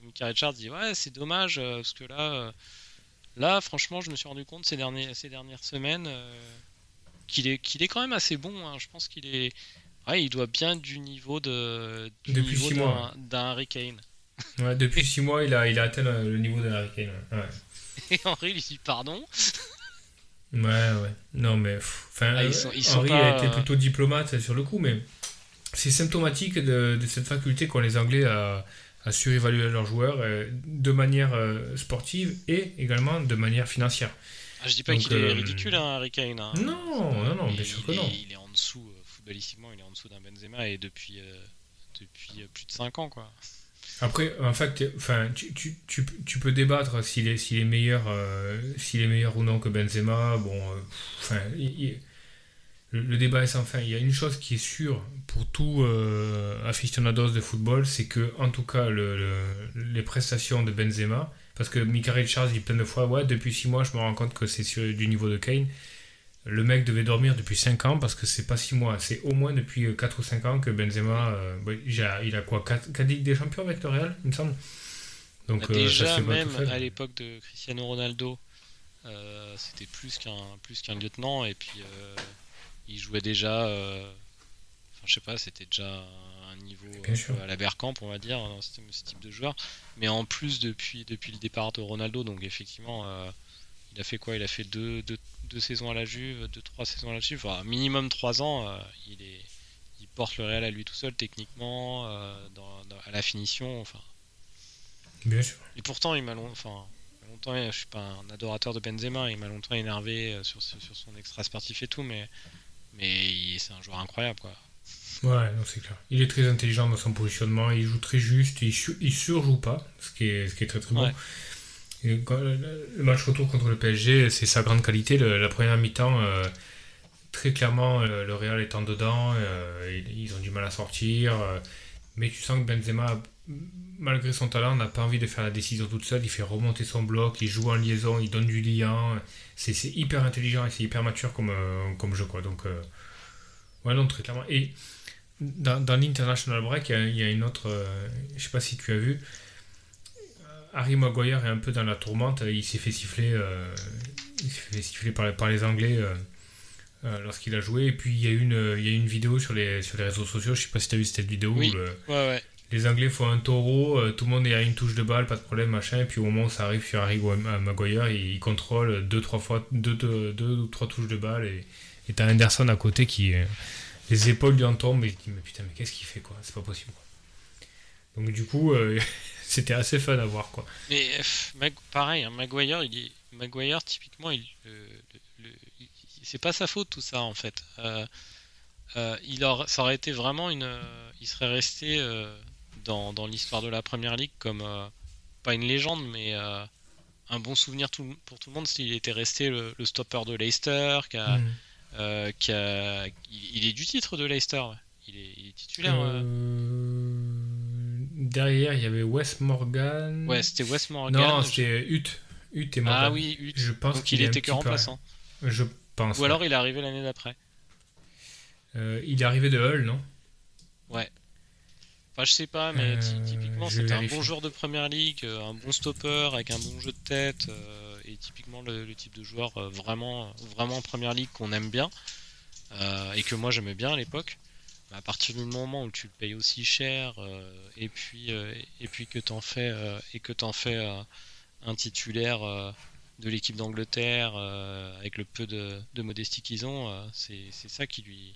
Mika Richards dit ouais, c'est dommage parce que là, là, franchement, je me suis rendu compte ces derniers, ces dernières semaines qu'il est, qu'il est quand même assez bon. hein. Je pense qu'il est, ouais, il doit bien du niveau de, du Depuis niveau six d'un- mois. d'un Harry Kane. Ouais, depuis 6 mois, il a, il a atteint le, niveau de Harry Kane. Ouais. Et Henry lui dit pardon. Ouais, ouais. Non, mais. Enfin, Ah, ils euh, sont- ils sont Henry pas, a été euh, plutôt diplomate sur le coup, mais c'est symptomatique de, de cette faculté qu'ont les Anglais à, à surévaluer leurs joueurs euh, de manière euh, sportive et également de manière financière. Je dis pas qu'il est euh, ridicule, hein, Harry Kane. hein. Non, non, non, bien sûr que non. Il est en dessous, euh, footballistiquement, il est en dessous d'un Benzema et depuis, euh, depuis plus de 5 ans, quoi. Après, en fait, enfin, tu, tu, tu, tu peux débattre s'il est, s'il est meilleur, euh, s'il est meilleur ou non que Benzema. Bon, euh, enfin, il- il- le, le débat est sans fin. Il y a une chose qui est sûre pour tout euh, aficionados de football, c'est que, en tout cas, le, le- les prestations de Benzema, parce que Mika Richards dit plein de fois, ouais, depuis 6 mois, je me rends compte que c'est du niveau de Kane. Le mec devait dormir depuis 5 ans parce que c'est pas 6 mois, c'est au moins depuis 4 ou 5 ans que Benzema, euh, il, a, il a quoi 4, Ligues des Champions avec le Real, il me semble Donc Bah, euh, ça déjà, même à l'époque de Cristiano Ronaldo, euh, c'était plus qu'un plus qu'un lieutenant et puis euh, il jouait déjà. euh, Enfin, je sais pas, c'était déjà un niveau à la Bergkamp, on va dire, ce, ce type de joueur. Mais en plus, depuis, depuis le départ de Ronaldo, donc effectivement, euh, il a fait quoi? Il a fait deux, deux, deux saisons à la Juve, deux, trois saisons à la Juve, enfin, minimum trois ans. euh, il, est, il porte le Real à lui tout seul, techniquement, euh, dans- dans- à la finition. Enfin, Bien sûr. et pourtant, il m'a long- enfin, longtemps, je suis pas un adorateur de Benzema, il m'a longtemps énervé sur, sur son extra sportif et tout, mais, mais c'est un joueur incroyable quoi. Ouais, non, c'est clair. Il est très intelligent dans son positionnement, il joue très juste, il, il surjoue pas, ce qui est, ce qui est très très bon. Ouais. Et quand- le, match retour contre le PSG, c'est sa grande qualité. Le- la première mi-temps, euh, très clairement, euh, le Real étant dedans, euh, ils, ont du mal à sortir. euh, mais tu sens que Benzema, malgré son talent, n'a pas envie de faire la décision toute seule. Il fait remonter son bloc, il joue en liaison, il donne du lien. C'est c'est hyper intelligent et c'est hyper mature comme, comme jeu. Quoi. Donc, ouais, non, très clairement. Et dans, dans l'International Break, il y a- il y, a une autre. euh, je sais pas si tu as vu. euh, Harry Maguire est un peu dans la tourmente. Il s'est fait siffler, euh, il s'est fait siffler par, par les Anglais euh, euh, lorsqu'il a joué. Et puis il y a une, il y a une vidéo sur les, sur les réseaux sociaux. Je sais pas si tu as vu cette vidéo Oui. où le- Ouais, ouais. les Anglais font un taureau, euh, tout le monde est à une touche de balle, pas de problème, machin. Et puis au moment où ça arrive sur Harry euh, Maguire, il, il contrôle deux, trois fois, deux, deux, deux ou trois touches de balle. Et et t'as Anderson à côté qui. euh, les épaules lui en tombent et il dit Mais putain, mais qu'est-ce qu'il fait quoi? C'est pas possible. Quoi. Donc du coup, euh, c'était assez fun à voir quoi. Mais euh, pareil, hein, Maguire, il est, Maguire typiquement, il, le- le- le- il- c'est pas sa faute tout ça en fait. Euh, euh, il aura- ça aurait été vraiment une, il serait resté dans, dans l'histoire de la Première Ligue comme pas une légende, mais un bon souvenir tout- pour tout le monde s'il était resté le, le stopper de Leicester, qui a. euh, qui a- il, est du titre de Leicester, ouais. il, est, il est titulaire. euh. Derrière, il y avait Wes Morgan. Ouais, c'était Wes Morgan. Non, c'était Hutt. Hutt et Morgan. Ah oui, Hutt. Je pense donc qu'il il était que peu- remplaçant. Je pense. Ou alors il est arrivé l'année d'après. Euh, il est arrivé de Hull, non? Enfin, je sais pas, mais Euh, typiquement, c'était un bon joueur de première ligue, un bon stopper avec un bon jeu de tête, euh, et typiquement le, type de joueur euh, vraiment, vraiment en première ligue qu'on aime bien, euh, et que moi j'aimais bien à l'époque. À partir du moment où tu le payes aussi cher, euh, et puis, et puis que t'en fais, et que t'en fais un titulaire de l'équipe d'Angleterre, avec le peu de, de modestie qu'ils ont, euh, c'est ça qui lui.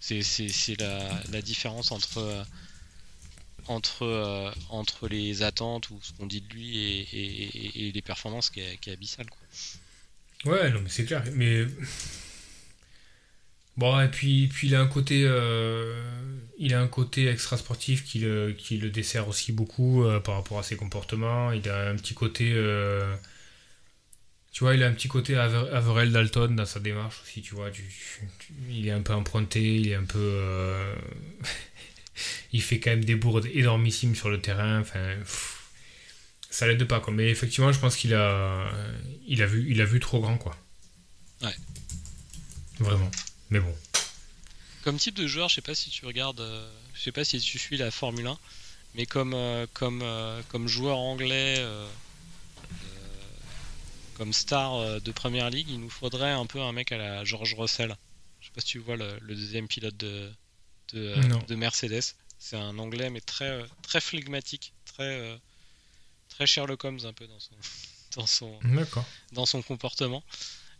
C'est la, la différence entre. Entre, euh, entre les attentes ou ce qu'on dit de lui et, les performances qui est, abyssale. Quoi. Ouais, non, mais c'est clair. Mais. Bon, et puis, puis il a un côté, euh, il a un côté extra sportif qui le, qui le dessert aussi beaucoup euh, par rapport à ses comportements. Il a un petit côté, tu vois, il a un petit côté Aver- Averell Dalton dans sa démarche aussi, tu vois. Tu- il est un peu emprunté, il est un peu, il fait quand même des bourdes énormissimes sur le terrain. Enfin, pff, ça l'aide pas, quoi. Mais effectivement, je pense qu'il a, il a vu, il a vu trop grand, quoi. Ouais. Vraiment. Mais bon. Comme type de joueur, je sais pas si tu regardes, euh, je sais pas si tu suis la Formule 1, mais comme, euh, comme, euh, comme joueur anglais, euh, comme star de Première Ligue, il nous faudrait un peu un mec à la George Russell. Je sais pas si tu vois le, le deuxième pilote de, de, euh, de Mercedes. C'est un anglais, mais très, euh, très flegmatique, très, euh, très Sherlock Holmes un peu dans son, dans son, dans son comportement.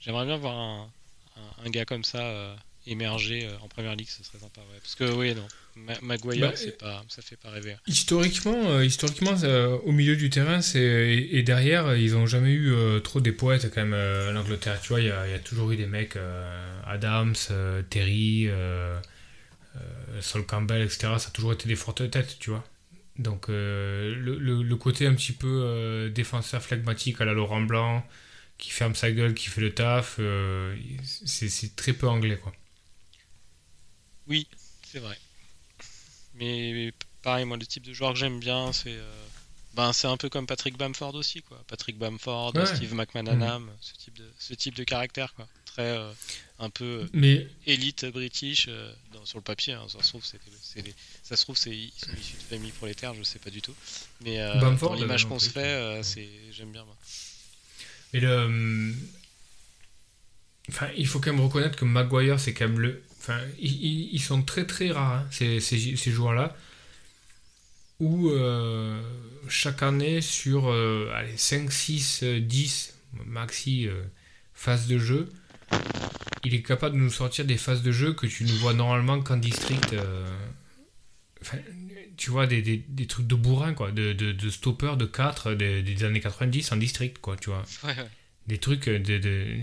J'aimerais bien voir un, un, un gars comme ça euh, émerger euh, en première ligue, ce serait sympa. Ouais. Parce que oui, non, Ma- Maguire, Bah, c'est pas, ça fait pas rêver. Historiquement, euh, historiquement euh, au milieu du terrain c'est, et, et derrière, ils ont jamais eu trop des poètes quand même l'Angleterre. Tu vois, il y, a il y a toujours eu des mecs, Adams, Terry, Sol Campbell, etc. Ça a toujours été des fortes têtes, tu vois. Donc euh, le, côté un petit peu euh, défenseur phlegmatique à la Laurent Blanc, qui ferme sa gueule, qui fait le taf, euh, c'est, très peu anglais, quoi. Oui, c'est vrai. Mais pareil, moi, le type de joueur que j'aime bien, c'est euh, ben, c'est un peu comme Patrick Bamford aussi, quoi. Patrick Bamford, Ouais. Steve McManaman, ce, type de, ce type de caractère, quoi. Très euh, un peu euh, Mais élite british euh, dans- sur le papier. hein. Ça se trouve, c'est, ça se trouve, c'est ils sont issus de familles prolétaires, je sais pas du tout. Mais Bamford, dans l'image qu'on se fait, c'est, j'aime bien. Moi. Mais le. hum, Enfin, il faut quand même reconnaître que Maguire, c'est quand même le. Enfin, ils, ils- ils sont très très rares, hein, ces, ces, ces joueurs-là. Où euh, chaque année, sur euh, allez, 5, 6, euh, 10 maxi euh, phases de jeu, il est capable de nous sortir des phases de jeu que tu ne vois normalement qu'en district. enfin, tu vois, des, des, des trucs de bourrin, quoi, de, de, de stopper de 4 des, des années 90 en district, quoi, tu vois Ouais, ouais. des trucs de, de-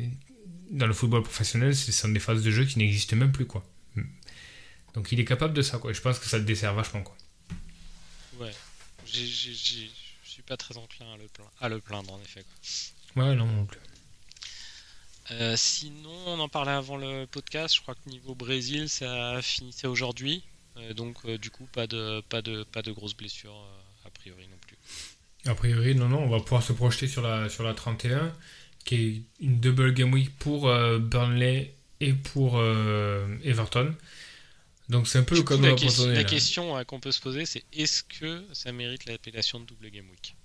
dans le football professionnel, ce sont des phases de jeu qui n'existent même plus quoi. Donc il est capable de ça quoi. Je pense que ça le dessert vachement quoi. ouais. J'ai, j'ai- j'ai- je suis pas très enclin à le, plaindre, à le plaindre, en effet. Quoi. Ouais non non plus. Euh, sinon, on en parlait avant le podcast. Je crois que niveau Brésil, ça finissait aujourd'hui. Euh, donc, euh, du coup, pas de, pas de, pas de grosses blessures a priori non plus. A priori non non, on va pouvoir se projeter sur la sur la 31 qui est une double game week pour Burnley et pour Everton. Donc c'est un peu Du le coup, la, question- la question euh, qu'on peut se poser, c'est est-ce que ça mérite l'appellation de double game week?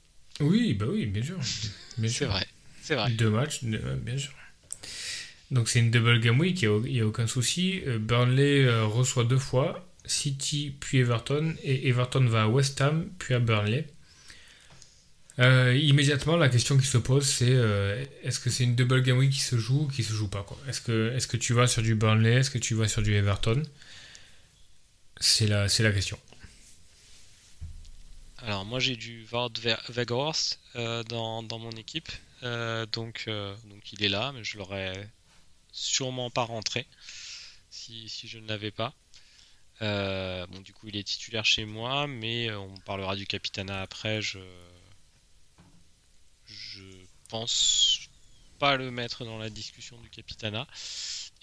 Oui bah oui bien sûr. C'est vrai, c'est vrai. Deux matchs, deux- bien sûr. Donc c'est une double game week, il n'y a, aucun souci. Euh, Burnley euh, reçoit deux fois, City puis Everton, et Everton va à West Ham puis à Burnley. Euh, immédiatement, la question qui se pose, c'est euh, est-ce que c'est une double game week qui se joue ou qui se joue pas quoi? Est-ce que, est que tu vas sur du Burnley? Est-ce que tu vas sur du Everton? C'est la, c'est la question. Alors, moi, j'ai du Ve- Weghorst euh, dans, dans mon équipe. Euh, donc, euh, donc, il est là, mais je l'aurais sûrement pas rentré si, si je ne l'avais pas. Bon, du coup, il est titulaire chez moi, mais on parlera du Capitana après. Je, je pense pas le mettre dans la discussion du Capitana.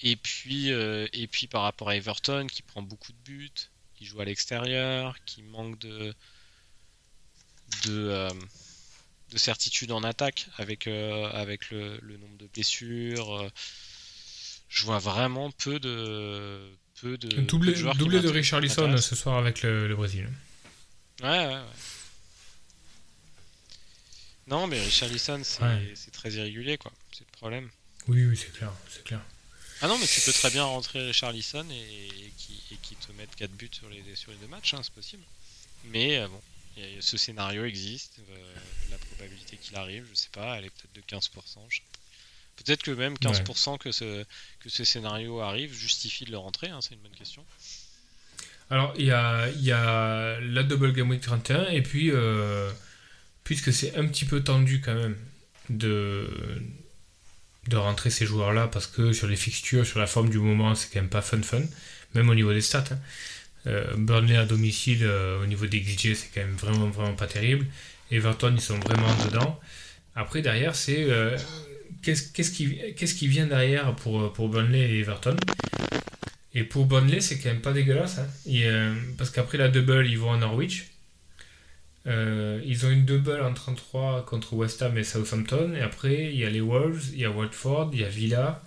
Et puis, euh, et puis par rapport à Everton, qui prend beaucoup de buts, qui joue à l'extérieur, qui manque de, de, euh, de certitude en attaque avec, euh, avec le, le nombre de blessures. je vois vraiment peu de, peu de, peu doublé de joueurs doublé de Richarlison ce soir avec le, le Brésil. Ouais, ouais, ouais. Non, mais Richarlison, c'est Ouais. c'est très irrégulier, quoi. C'est le problème. Oui, oui, c'est clair, c'est clair. Ah non, mais tu peux très bien rentrer Richarlison et, et qui, et qui te mettre 4 buts sur les, sur les deux matchs, hein, c'est possible. Mais euh, bon, ce scénario existe, euh, la probabilité qu'il arrive, je sais pas, elle est peut-être de 15%. je sais pas. Peut-être que même 15% que, ce, que ce scénario arrive justifie de le rentrer, hein, c'est une bonne question. Alors, il y a, il y a la Double Game Week 31, et puis, euh, puisque c'est un petit peu tendu quand même de, de rentrer ces joueurs-là parce que sur les fixtures, sur la forme du moment, c'est quand même pas fun fun, même au niveau des stats. hein. Euh, Burnley à domicile, euh, au niveau des XG, c'est quand même vraiment, vraiment pas terrible. Everton, ils sont vraiment dedans. Après, derrière, c'est euh, qu'est-ce qui, qu'est-ce qui vient derrière pour, Burnley et Everton? Et pour Burnley, c'est quand même pas dégueulasse. hein. Parce qu'après la double, ils vont à Norwich. Euh, ils ont une double en 33 contre West Ham et Southampton. Et après, il y a les Wolves, il y a Watford, il y a Villa.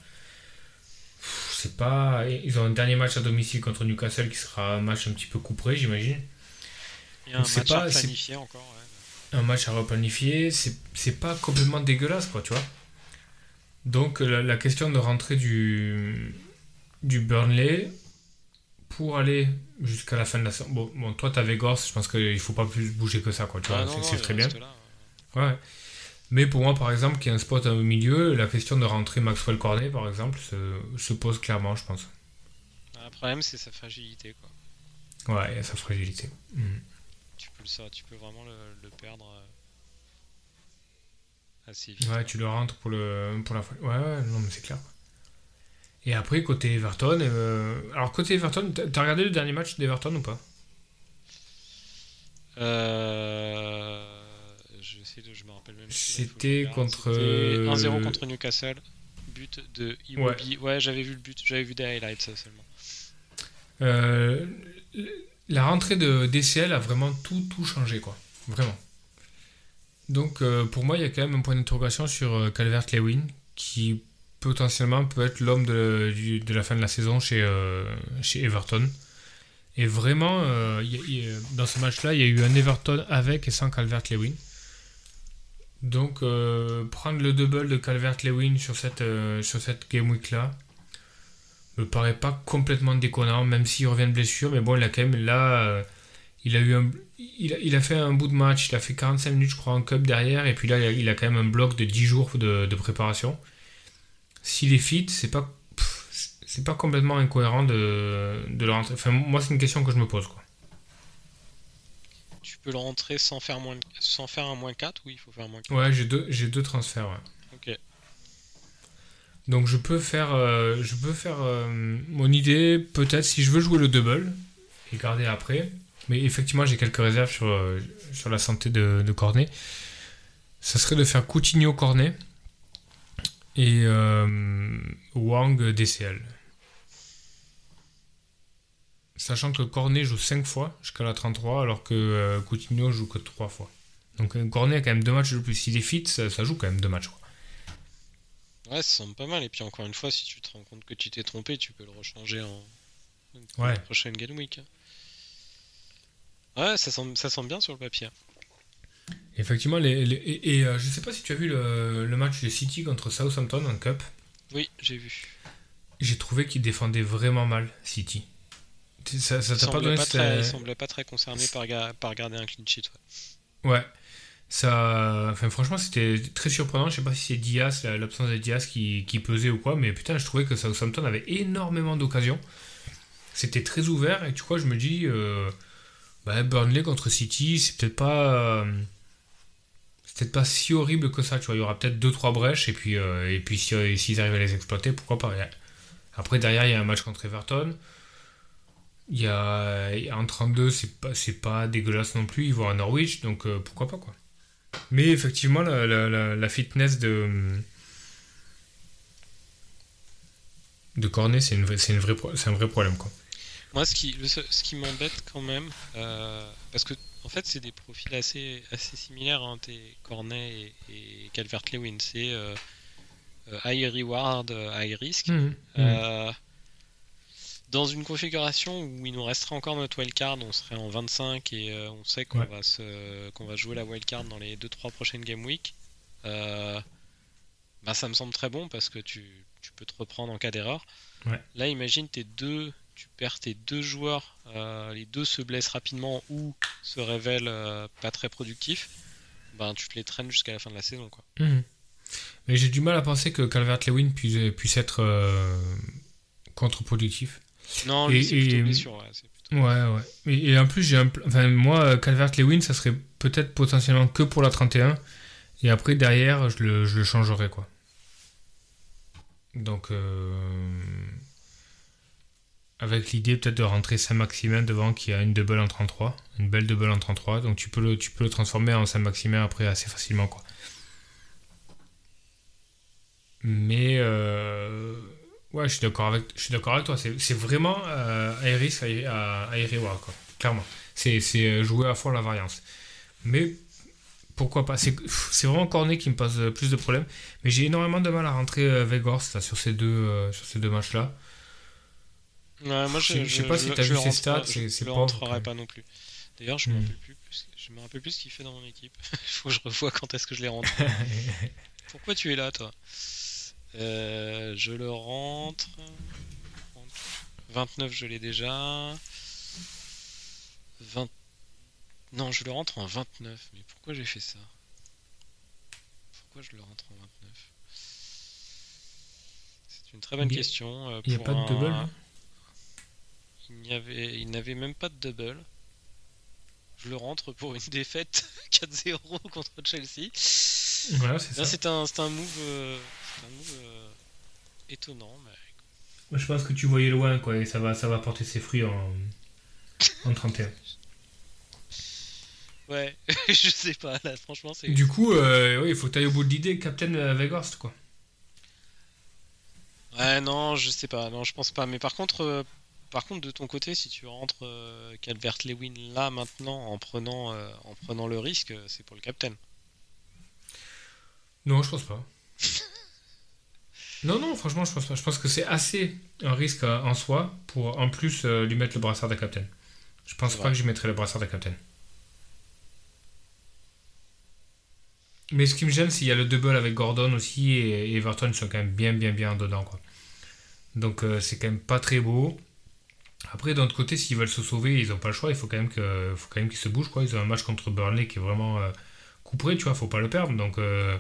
C'est pas. Ils ont un dernier match à domicile contre Newcastle qui sera un match un petit peu couperé, j'imagine. Il y a un Donc match pas- à planifier encore. ouais. Un match à replanifier. C'est c'est pas complètement dégueulasse, quoi, tu vois. Donc, la, la question de rentrer du, du Burnley pour aller jusqu'à la fin de la saison. Bon, bon toi, t'avais Gorse, je pense qu'il faut pas plus bouger que ça, quoi, tu vois. Ah, c'est il très bien. là, ouais. Ouais. Mais pour moi, par exemple, qui est un spot au milieu, la question de rentrer Maxwell Cornet, par exemple, se, se pose clairement, je pense. Ah, Le problème, c'est sa fragilité. Quoi. Ouais, et sa fragilité. Mhm. Tu, peux le, tu peux vraiment le, le perdre euh, assez vite. Ouais, tu le rentres pour, le, pour la. Ouais, ouais, non, mais c'est clair. Et après, côté Everton, euh, alors côté Everton, t'as regardé le dernier match d'Everton ou pas? Euh, je sais, de- je me rappelle même. C'était contre, C'était euh, 1-0 contre Newcastle. But de Iwobi. Ouais, j'avais vu le but, j'avais vu des highlights ça, seulement. Euh, La rentrée de DCL a vraiment tout, tout changé, quoi. Vraiment. Donc, euh, pour moi, il y a quand même un point d'interrogation sur Calvert-Lewin, qui potentiellement peut être l'homme de, de la fin de la saison chez, euh, chez Everton. Et vraiment, euh, dans ce match-là, il y a eu un Everton avec et sans Calvert-Lewin. Donc, euh, prendre le double de Calvert-Lewin sur cette, sur cette game week-là me paraît pas complètement déconnant, même s'il revient de blessure. Mais bon, il a quand même là, il a eu il a, il a fait un bout de match, il a fait 45 minutes, je crois, en cup derrière, et puis là, il a, il a quand même un bloc de 10 jours de, de préparation. S'il est fit, c'est pas, c'est pas complètement incohérent de, de le rentrer. Enfin, moi, c'est une question que je me pose, quoi. Tu peux le rentrer sans faire, moins de- sans faire un moins 4 ou il faut faire un moins 4 Ouais, j'ai deux, j'ai deux transferts, ouais. Ok. Donc je peux faire, euh, je peux faire euh, mon idée peut-être si je veux jouer le double et garder après. Mais effectivement j'ai quelques réserves sur, euh, sur la santé de, de Cornet. Ça serait de faire Coutinho Cornet et euh, Wang DCL. Sachant que Cornet joue 5 fois jusqu'à la 33 alors que euh, Coutinho joue que 3 fois. Donc euh, Cornet a quand même deux matchs de plus. S'il est fit, ça, ça joue quand même deux matchs. quoi. Ouais, ça semble pas mal. Et puis encore une fois, si tu te rends compte que tu t'es trompé, tu peux le rechanger en pour Ouais. la prochaine Game Week. Ouais, ça semble, ça semble bien sur le papier. Effectivement, les, les- et, et, euh, je sais pas si tu as vu le, le match de City contre Southampton en Cup. Oui, j'ai vu. J'ai trouvé qu'ils défendaient vraiment mal City. Ça t'a pas donné pas, cette- très, il semblait pas très concerné par, par garder un clean sheet. ouais. Ouais. Ça, enfin, franchement, c'était très surprenant. Je sais pas si c'est Diaz, la- l'absence de Diaz qui, qui pesait ou quoi, mais putain, je trouvais que Southampton avait énormément d'occasions. C'était très ouvert et tu vois, je me dis, euh, Burnley contre City, c'est peut-être pas, euh, c'est peut-être pas si horrible que ça. Tu vois, il y aura peut-être 2-3 brèches et puis, euh, et puis si, euh, s'ils arrivent à les exploiter, pourquoi pas. Après, derrière, il y a un match contre Everton. Il y a, en 32, c'est pas, pas dégueulasse non plus. Ils vont à Norwich, donc euh, pourquoi pas quoi. Mais effectivement, la, fitness de de Cornet, c'est un vrai problème. Moi, ce qui, le ce qui m'embête quand même, euh, parce que en fait, c'est des profils assez, assez similaires, hein, tes Cornet et, et Calvert-Lewin. C'est euh, euh, high reward, euh, high risk. Mhm. Euh, dans une configuration où il nous resterait encore notre wildcard, on serait en 25 et euh, on sait qu'on Ouais. va, se, qu'on va jouer la wildcard dans les 2-3 prochaines game week. euh, bah, ça me semble très bon parce que tu, tu peux te reprendre en cas d'erreur. Ouais. Là, imagine tes deux, tu perds tes deux joueurs, euh, les deux se blessent rapidement ou se révèlent euh, pas très productifs. Ben, tu te les traînes jusqu'à la fin de la saison. Quoi. Mhm. Mais j'ai du mal à penser que Calvert-Lewin puisse, puisse être euh, contre-productif. Non, lui, c'est plutôt blessure. ouais, plutôt- Ouais, ouais. Et, et en plus, j'ai un enfin, moi, Calvert-Lewin, ça serait peut-être potentiellement que pour la 31. Et après, derrière, je le, je le changerais, quoi. Donc, euh, avec l'idée peut-être de rentrer Saint-Maximin devant qui a une double en 33, une belle double en 33. Donc, tu peux le, transformer en Saint-Maximin après assez facilement. quoi. Mais, euh, ouais, je suis d'accord avec, je suis d'accord avec toi. C'est, vraiment euh, Aeris à, à Aeriwa, quoi. Clairement. C'est, euh, jouer à fond la variance. Mais pourquoi pas? C'est vraiment Cornet qui me pose euh, plus de problèmes. Mais j'ai énormément de mal à rentrer euh, Vegors là, sur ces deux, euh, sur ces deux matchs-là. Ouais, moi, Je- je sais pas si t'as je vu le ses stats, je- c'est- je quand même. pas non plus. D'ailleurs, je me Hmm. rappelle plus. Je me rappelle plus ce qu'il fait dans mon équipe. Il faut que je revoie quand est-ce que je les rentre. Pourquoi tu es là, toi? Euh, Je le rentre. 29, je l'ai déjà. 20. Non, je le rentre en 29. Mais pourquoi j'ai fait ça? Pourquoi je le rentre en 29 C'est une très bonne question. euh, Il n'y a pas de double Il n'avait même pas de double. Je le rentre pour une défaite 4-0 contre Chelsea. Voilà, c'est Là, ça. c'est un, c'est un move, euh, c'est un move euh, étonnant. Mais... Je pense que tu voyais loin, quoi, et ça va, ça va porter ses fruits en, en 31. Ouais, je sais pas. Là, franchement, c'est. Du coup, euh, oui, il faut tailler au bout de l'idée, Captain Vegorst, quoi. Ouais, non, je sais pas. Non, je pense pas. Mais par contre, par contre, de ton côté, si tu rentres euh, Calvert-Lewin là maintenant en prenant, euh, en prenant le risque, c'est pour le captain. Non, je pense pas. non, non, franchement, je pense pas. Je pense que c'est assez un risque euh, en soi pour en plus euh, lui mettre le brassard de Captain. Je pense pas que j'y mettrais le brassard de Captain. Mais ce qui me gêne, c'est qu'il y a le double avec Gordon aussi et Everton sont quand même bien, bien, bien dedans, quoi. Donc euh, c'est quand même pas très beau. Après, d'un autre côté, s'ils veulent se sauver, ils n'ont pas le choix. Il faut quand même que, faut quand même qu'ils se bougent, quoi. Ils ont un match contre Burnley qui est vraiment euh, couperé, tu vois. Faut pas le perdre. Donc euh,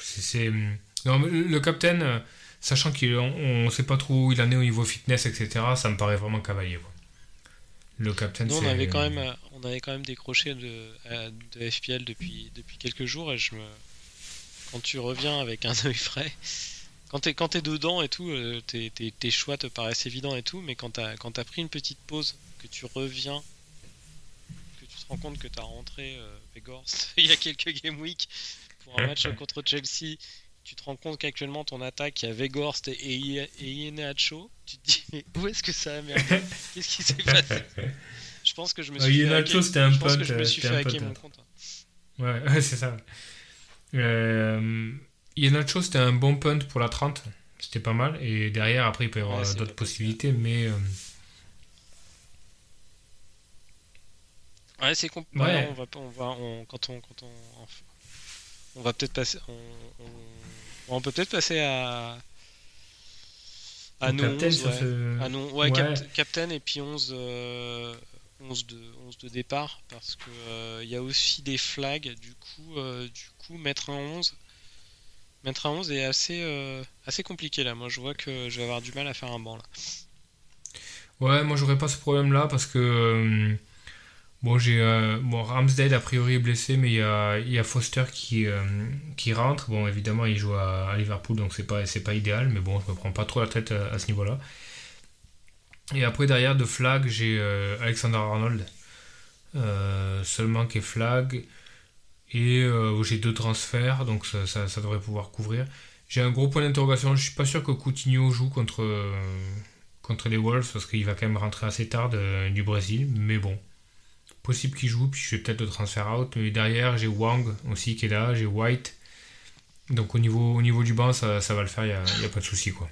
c'est, non, le capitaine, euh, sachant qu'on on sait pas trop où il en est au niveau fitness, etc. Ça me paraît vraiment cavalier, quoi. Le capitaine, on c'est- avait quand même, euh, on avait quand même décroché de, de FPL depuis, depuis quelques jours et je me, quand tu reviens avec un œil frais, quand t'es, quand t'es dedans et tout, euh, tes, tes- tes choix te paraissent évidents et tout, mais quand t'as, quand t'as pris une petite pause, que tu reviens, que tu te rends compte que t'as rentré euh, il y a quelques game week pour un match contre Chelsea, tu te rends compte qu'actuellement ton attaque, il y a Weghorst et, Iheanacho, tu te dis mais où est-ce que ça a merdé? Qu'est-ce qui s'est passé? Je pense que je me suis fait Iheanacho, hacker- c'était un je pense punt, que je me euh, suis fait hacker mon hein. compte. Ouais, ouais, c'est ça. Euh, Iheanacho, c'était un bon punt pour la 30. C'était pas mal. Et derrière, après, il peut y avoir Ouais, d'autres possibilités. Mais euh, Ouais, c'est compl- Ouais. ouais, on va, on va, on, quand on, quand on, on va peut-être passer, on, on, peut peut-être passer à, à nos captain 11, sur ouais. ce- À nos- ouais, Ouais. Cap- Captain et puis 11, euh, 11 de, 11 de départ parce que euh, il y a aussi des flags. Du coup, euh, du coup, mettre un 11, mettre un 11 est assez, euh, assez compliqué là. Moi, je vois que je vais avoir du mal à faire un banc là. Ouais, moi, j'aurais pas ce problème-là parce que. euh, Bon, j'ai euh, bon, Ramsdale a priori est blessé, mais il y a, y a Foster qui, qui rentre. Bon, évidemment, il joue à, Liverpool, donc c'est pas, pas idéal, mais bon, je me prends pas trop la tête à, à ce niveau-là. Et après, derrière, de flag, j'ai Alexander Arnold, seulement qui est flag, et euh, j'ai deux transferts, donc ça, devrait pouvoir couvrir. J'ai un gros point d'interrogation, je suis pas sûr que Coutinho joue contre, euh, contre les Wolves, parce qu'il va quand même rentrer assez tard de- du Brésil, mais bon possible qu'il joue, puis je vais peut-être le transfert out. Mais derrière, j'ai Wang aussi qui est là, j'ai White. Donc au niveau, au niveau du banc, ça, ça va le faire, il n'y a, pas de souci. quoi.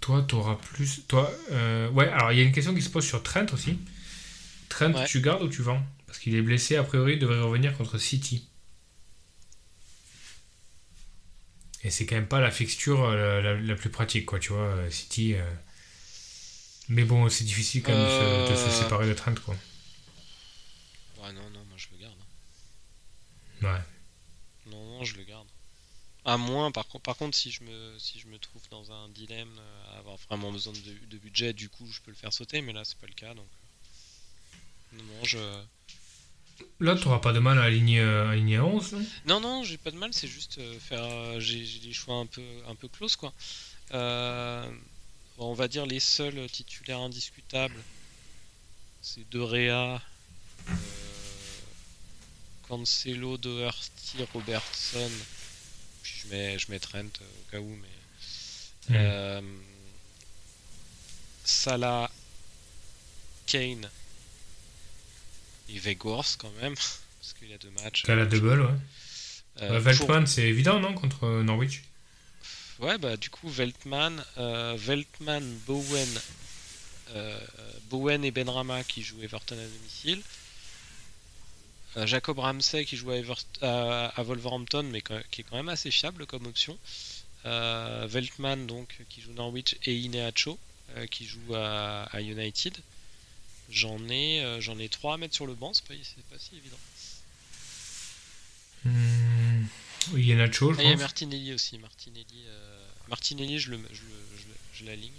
Toi, tu auras plus. Toi, euh, ouais, alors il y a une question qui se pose sur Trent aussi. Trent, Ouais. tu gardes ou tu vends? Parce qu'il est blessé, a priori, il devrait revenir contre City. Et c'est quand même pas la fixture euh, la, la- la plus pratique, quoi, tu vois. euh, City. euh, Mais bon, c'est difficile quand même de se- de, se, séparer de Trent, quoi. Ouais, non, non, moi je le garde. Ouais. Non, non, je le garde. À moins, par, contre- par contre, si je, me, si je me trouve dans un dilemme, à avoir vraiment besoin de, de budget, du coup, je peux le faire sauter, mais là, c'est pas le cas, donc. Non, non, je, Là, tu n'auras pas de mal à aligner, euh, aligner à 11, non? Non, non, j'ai pas de mal, c'est juste euh, faire. euh, j'ai des choix un peu, un peu close, quoi. Euh, on va dire les seuls titulaires indiscutables c'est De Rea, euh, Cancelo, Doherty, Robertson. Puis je mets, je mets Trent au cas où, mais. Euh, Salah, Kane et Weghorst quand même, parce qu'il y a deux matchs. T'as la double, ouais. Euh, Euh, Veltman, c'est évident, non Contre euh, Norwich Ouais, bah du coup, Veltman, euh, Veltman, Bowen, Bowen et Benrama qui jouent Everton à domicile. Jacob Ramsey qui joue à, Evert- à- à Wolverhampton, mais qui est quand même assez fiable comme option. Euh, Veltman donc qui joue Norwich et Ineacho euh, qui joue à, à United. J'en ai, euh, j'en ai trois à mettre sur le banc, c'est pas, si évident. Hmm, Il y a Nacho, je Ah, il y a pense. Martinelli aussi. Martinelli, euh, Martinelli je, le, je, le- je, le- je l'aligne.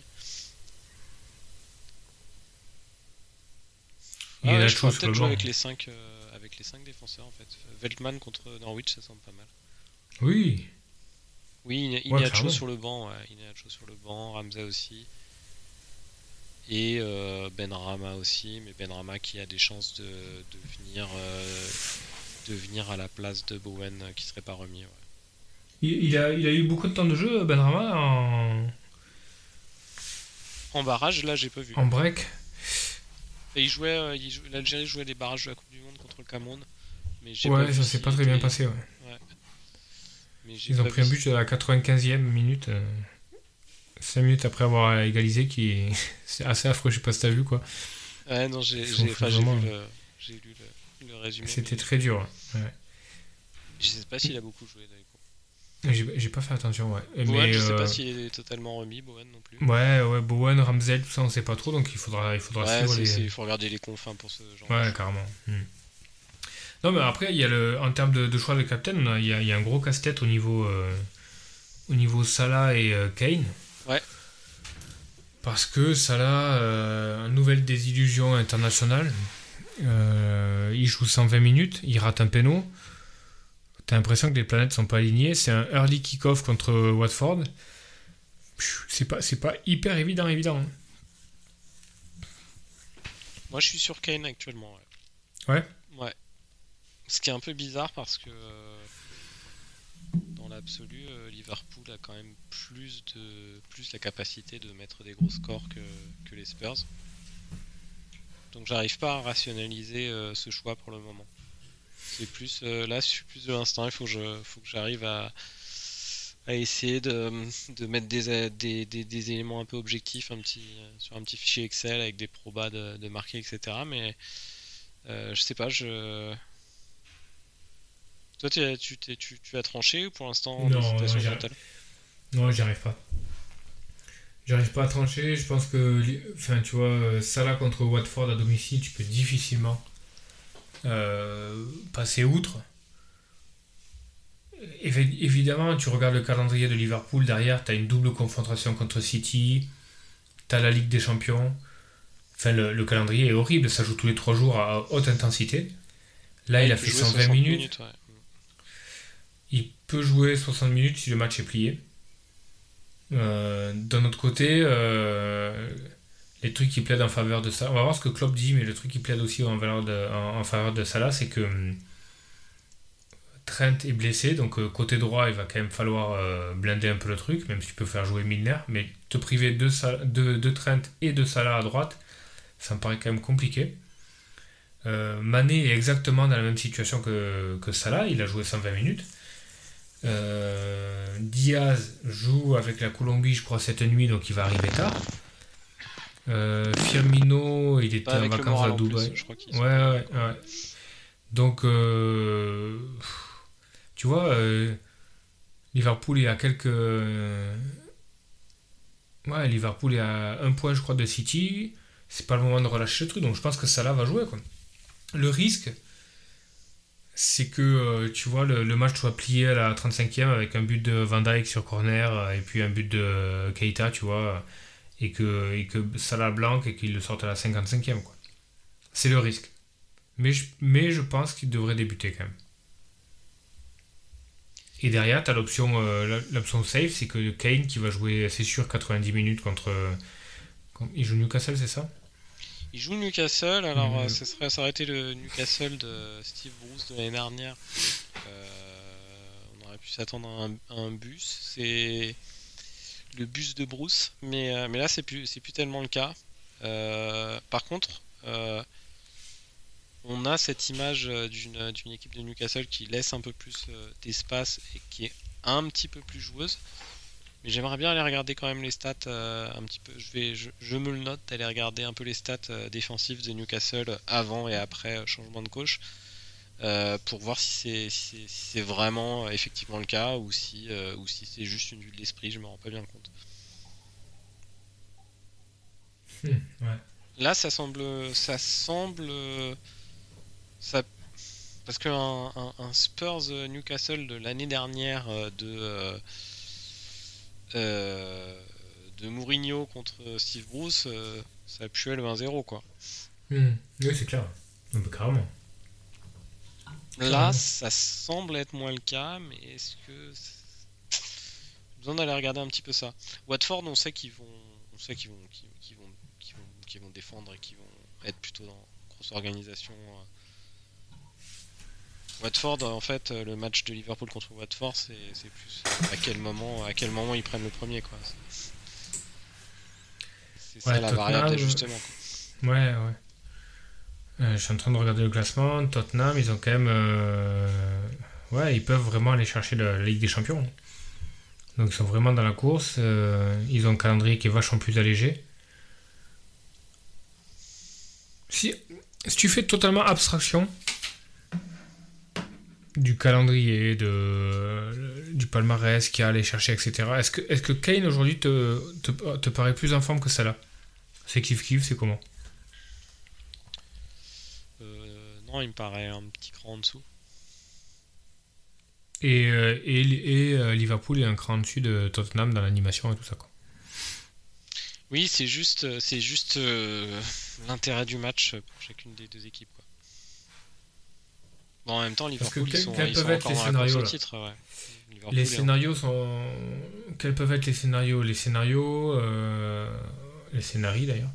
Il y a Ah ouais, Nacho sur peut-être le jouer banc. avec les 5 avec les cinq défenseurs en fait. Veltman contre Norwich, ça semble pas mal. Oui. Oui, Ine- Ouais, Ineacho clairement. sur le banc, ouais, sur le banc, Ramsey aussi. Et euh, Benrama aussi, mais Benrama qui a des chances de, de venir euh, de venir à la place de Bowen euh, qui serait pas remis. ouais. Il, il a, il a eu beaucoup de temps de jeu, Benrama, en, En barrage, là j'ai pas vu. en break. Et il jouait, il jou- l'Algérie jouait les barrages de la Coupe du Monde contre le Cameroun. Mais j'ai Ouais, ça s'est pas très bien passé, ouais. mais Ils ont pris un but à la 95e minute. 5 minutes après avoir égalisé, qui est c'est assez affreux, je sais pas si t'as vu quoi. Ouais, non, j'ai vraiment- lu le, résumé. C'était mais très dur. ouais. Je sais pas s'il a beaucoup joué. J'ai pas fait attention, ouais. Bowen, Mais, je sais euh, pas s'il est totalement remis, Bowen non plus. Ouais, ouais, Bowen, Ramsey, tout ça, on sait pas trop, donc il faudra, il faudra Ouais, suivre les. il faut regarder les confins pour ce genre. de Ouais, carrément. Hmm. Non, mais après, il y a le, en termes de, de choix de captain, on a- il y a, il y a un gros casse-tête au niveau, euh, au niveau Salah et euh, Kane. Ouais. Parce que Salah, euh, nouvelle désillusion internationale, euh, il joue 120 minutes, il rate un péno. T'as l'impression que les planètes sont pas alignées. C'est un early kick-off contre Watford. C'est pas, c'est pas hyper évident, évident. Moi, je suis sur Kane actuellement. Ouais. Ouais. Ouais. Ce qui est un peu bizarre parce que euh, dans l'absolu, euh, Liverpool a quand même plus de plus la capacité de mettre des gros scores que, que les Spurs. Donc, j'arrive pas à rationaliser euh, ce choix pour le moment. C'est plus euh, là, je suis plus de l'instant. Il faut que j'arrive à à essayer de, de mettre des, des, des, éléments un peu objectifs un petit, sur un petit fichier Excel avec des probas de, de marquer, etc. Mais euh, je sais pas, je. Toi, tu, t'es- tu, tu as tranché ou pour l'instant Non, j'y arrive pas. J'arrive pas à trancher. Je pense que, enfin, tu vois, euh, Salah contre Watford à domicile, tu peux difficilement euh, passer outre. Évi- Évidemment, tu regardes le calendrier de Liverpool, derrière, tu as une double confrontation contre City, tu as la Ligue des Champions. Enfin, le, le calendrier est horrible, ça joue tous les trois jours à haute intensité. Là, il a fait jouer 120 60 minutes. ouais. Peut jouer 60 minutes si le match est plié. Euh, D'un autre côté, euh, les trucs qui plaident en faveur de ça, on va voir ce que Klopp dit, mais le truc qui plaide aussi en, de- en, faveur de Salah, c'est que hum, Trent est blessé, donc euh, côté droit, il va quand même falloir blinder un peu le truc, même si tu peux faire jouer Milner, mais te priver de, de, de Trent et de Salah à droite, ça me paraît quand même compliqué. Mané est exactement dans la même situation que, que Salah, il a joué 120 minutes. Euh, Diaz joue avec la Colombie, je crois, cette nuit, donc il va arriver tard. Euh, Firmino, il était en vacances à plus, Dubaï. je crois qu'ils Ouais, ouais, ouais. Donc, euh, tu vois, Liverpool est à quelques. Ouais, Liverpool est à un point, je crois, de City. C'est pas le moment de relâcher le truc, donc je pense que Salah va jouer. Quoi. Le risque, c'est que euh, tu vois le, match soit plié à la 35e avec un but de Van Dijk sur corner euh, et puis un but de Keita, tu vois, et que, et que Salah blanc et qu'il le sorte à la 55e. quoi. C'est le risque. Mais je, pense qu'il devrait débuter quand même. Et derrière, tu as l'option euh, l'option safe, c'est que Kane qui va jouer, c'est sûr, 90 minutes contre. Il joue Newcastle, c'est ça? Il joue Newcastle, alors euh, ça, serait, été le Newcastle de Steve Bruce de l'année dernière. Euh, on aurait pu s'attendre à, un, bus. C'est le bus de Bruce, mais, mais là, c'est plus, plus tellement le cas. par contre, on a cette image euh, d'une équipe de Newcastle qui laisse un peu plus euh, d'espace et qui est un petit peu plus joueuse. Mais j'aimerais bien aller regarder quand même les stats euh, un petit peu. Je, vais, je, me le note d'aller regarder un peu les stats défensives de Newcastle avant et après changement de coach pour voir si c'est vraiment effectivement le cas ou si, ou si c'est juste une vue de l'esprit. Je me rends pas bien compte. Hmm, Là, ça semble, ça semble ça, parce qu'un un, Spurs euh, Newcastle de l'année dernière euh, de euh, de Mourinho contre Steve Bruce, ça a pu le 1-0 quoi. Hmm. Oui, c'est clair. carrément. Là, ça semble être moins le cas, mais est-ce que besoin d'aller regarder un petit peu ça. Watford, on sait qu'ils vont, on sait qu'ils vont, qu'ils vont, qu'ils vont, vont, défendre et qu'ils vont être plutôt dans grosse organisation Watford, en fait, le match de Liverpool contre Watford, c'est plus à quel moment, à quel moment ils prennent le premier, quoi. C'est ça la variable d'ajustement. Ouais, ouais. Euh, je suis en train de regarder le classement. Tottenham, ils ont quand même, euh, ouais, ils peuvent vraiment aller chercher la, Ligue des Champions. Donc ils sont vraiment dans la course. Euh, ils ont un calendrier qui est vachement plus allégé. Si, si tu fais totalement abstraction du calendrier, de, du palmarès qu'il a allé chercher, etc. Est-ce que, est que Kane aujourd'hui te, te, paraît plus en forme que celle-là C'est kiff kiff, c'est comment? Euh, Non, il me paraît un petit cran en dessous. Et, euh, et, et euh, Liverpool est un cran en dessus de Tottenham dans l'animation et tout ça quoi. Oui, c'est juste, c'est juste l'intérêt du match pour chacune des deux équipes. Quoi en même temps, Liverpool, ils sont, quels peuvent être les scénarios titre, Les scénarios sont. Quels peuvent être les scénarios Les scénarios. Euh, les scénarios d'ailleurs.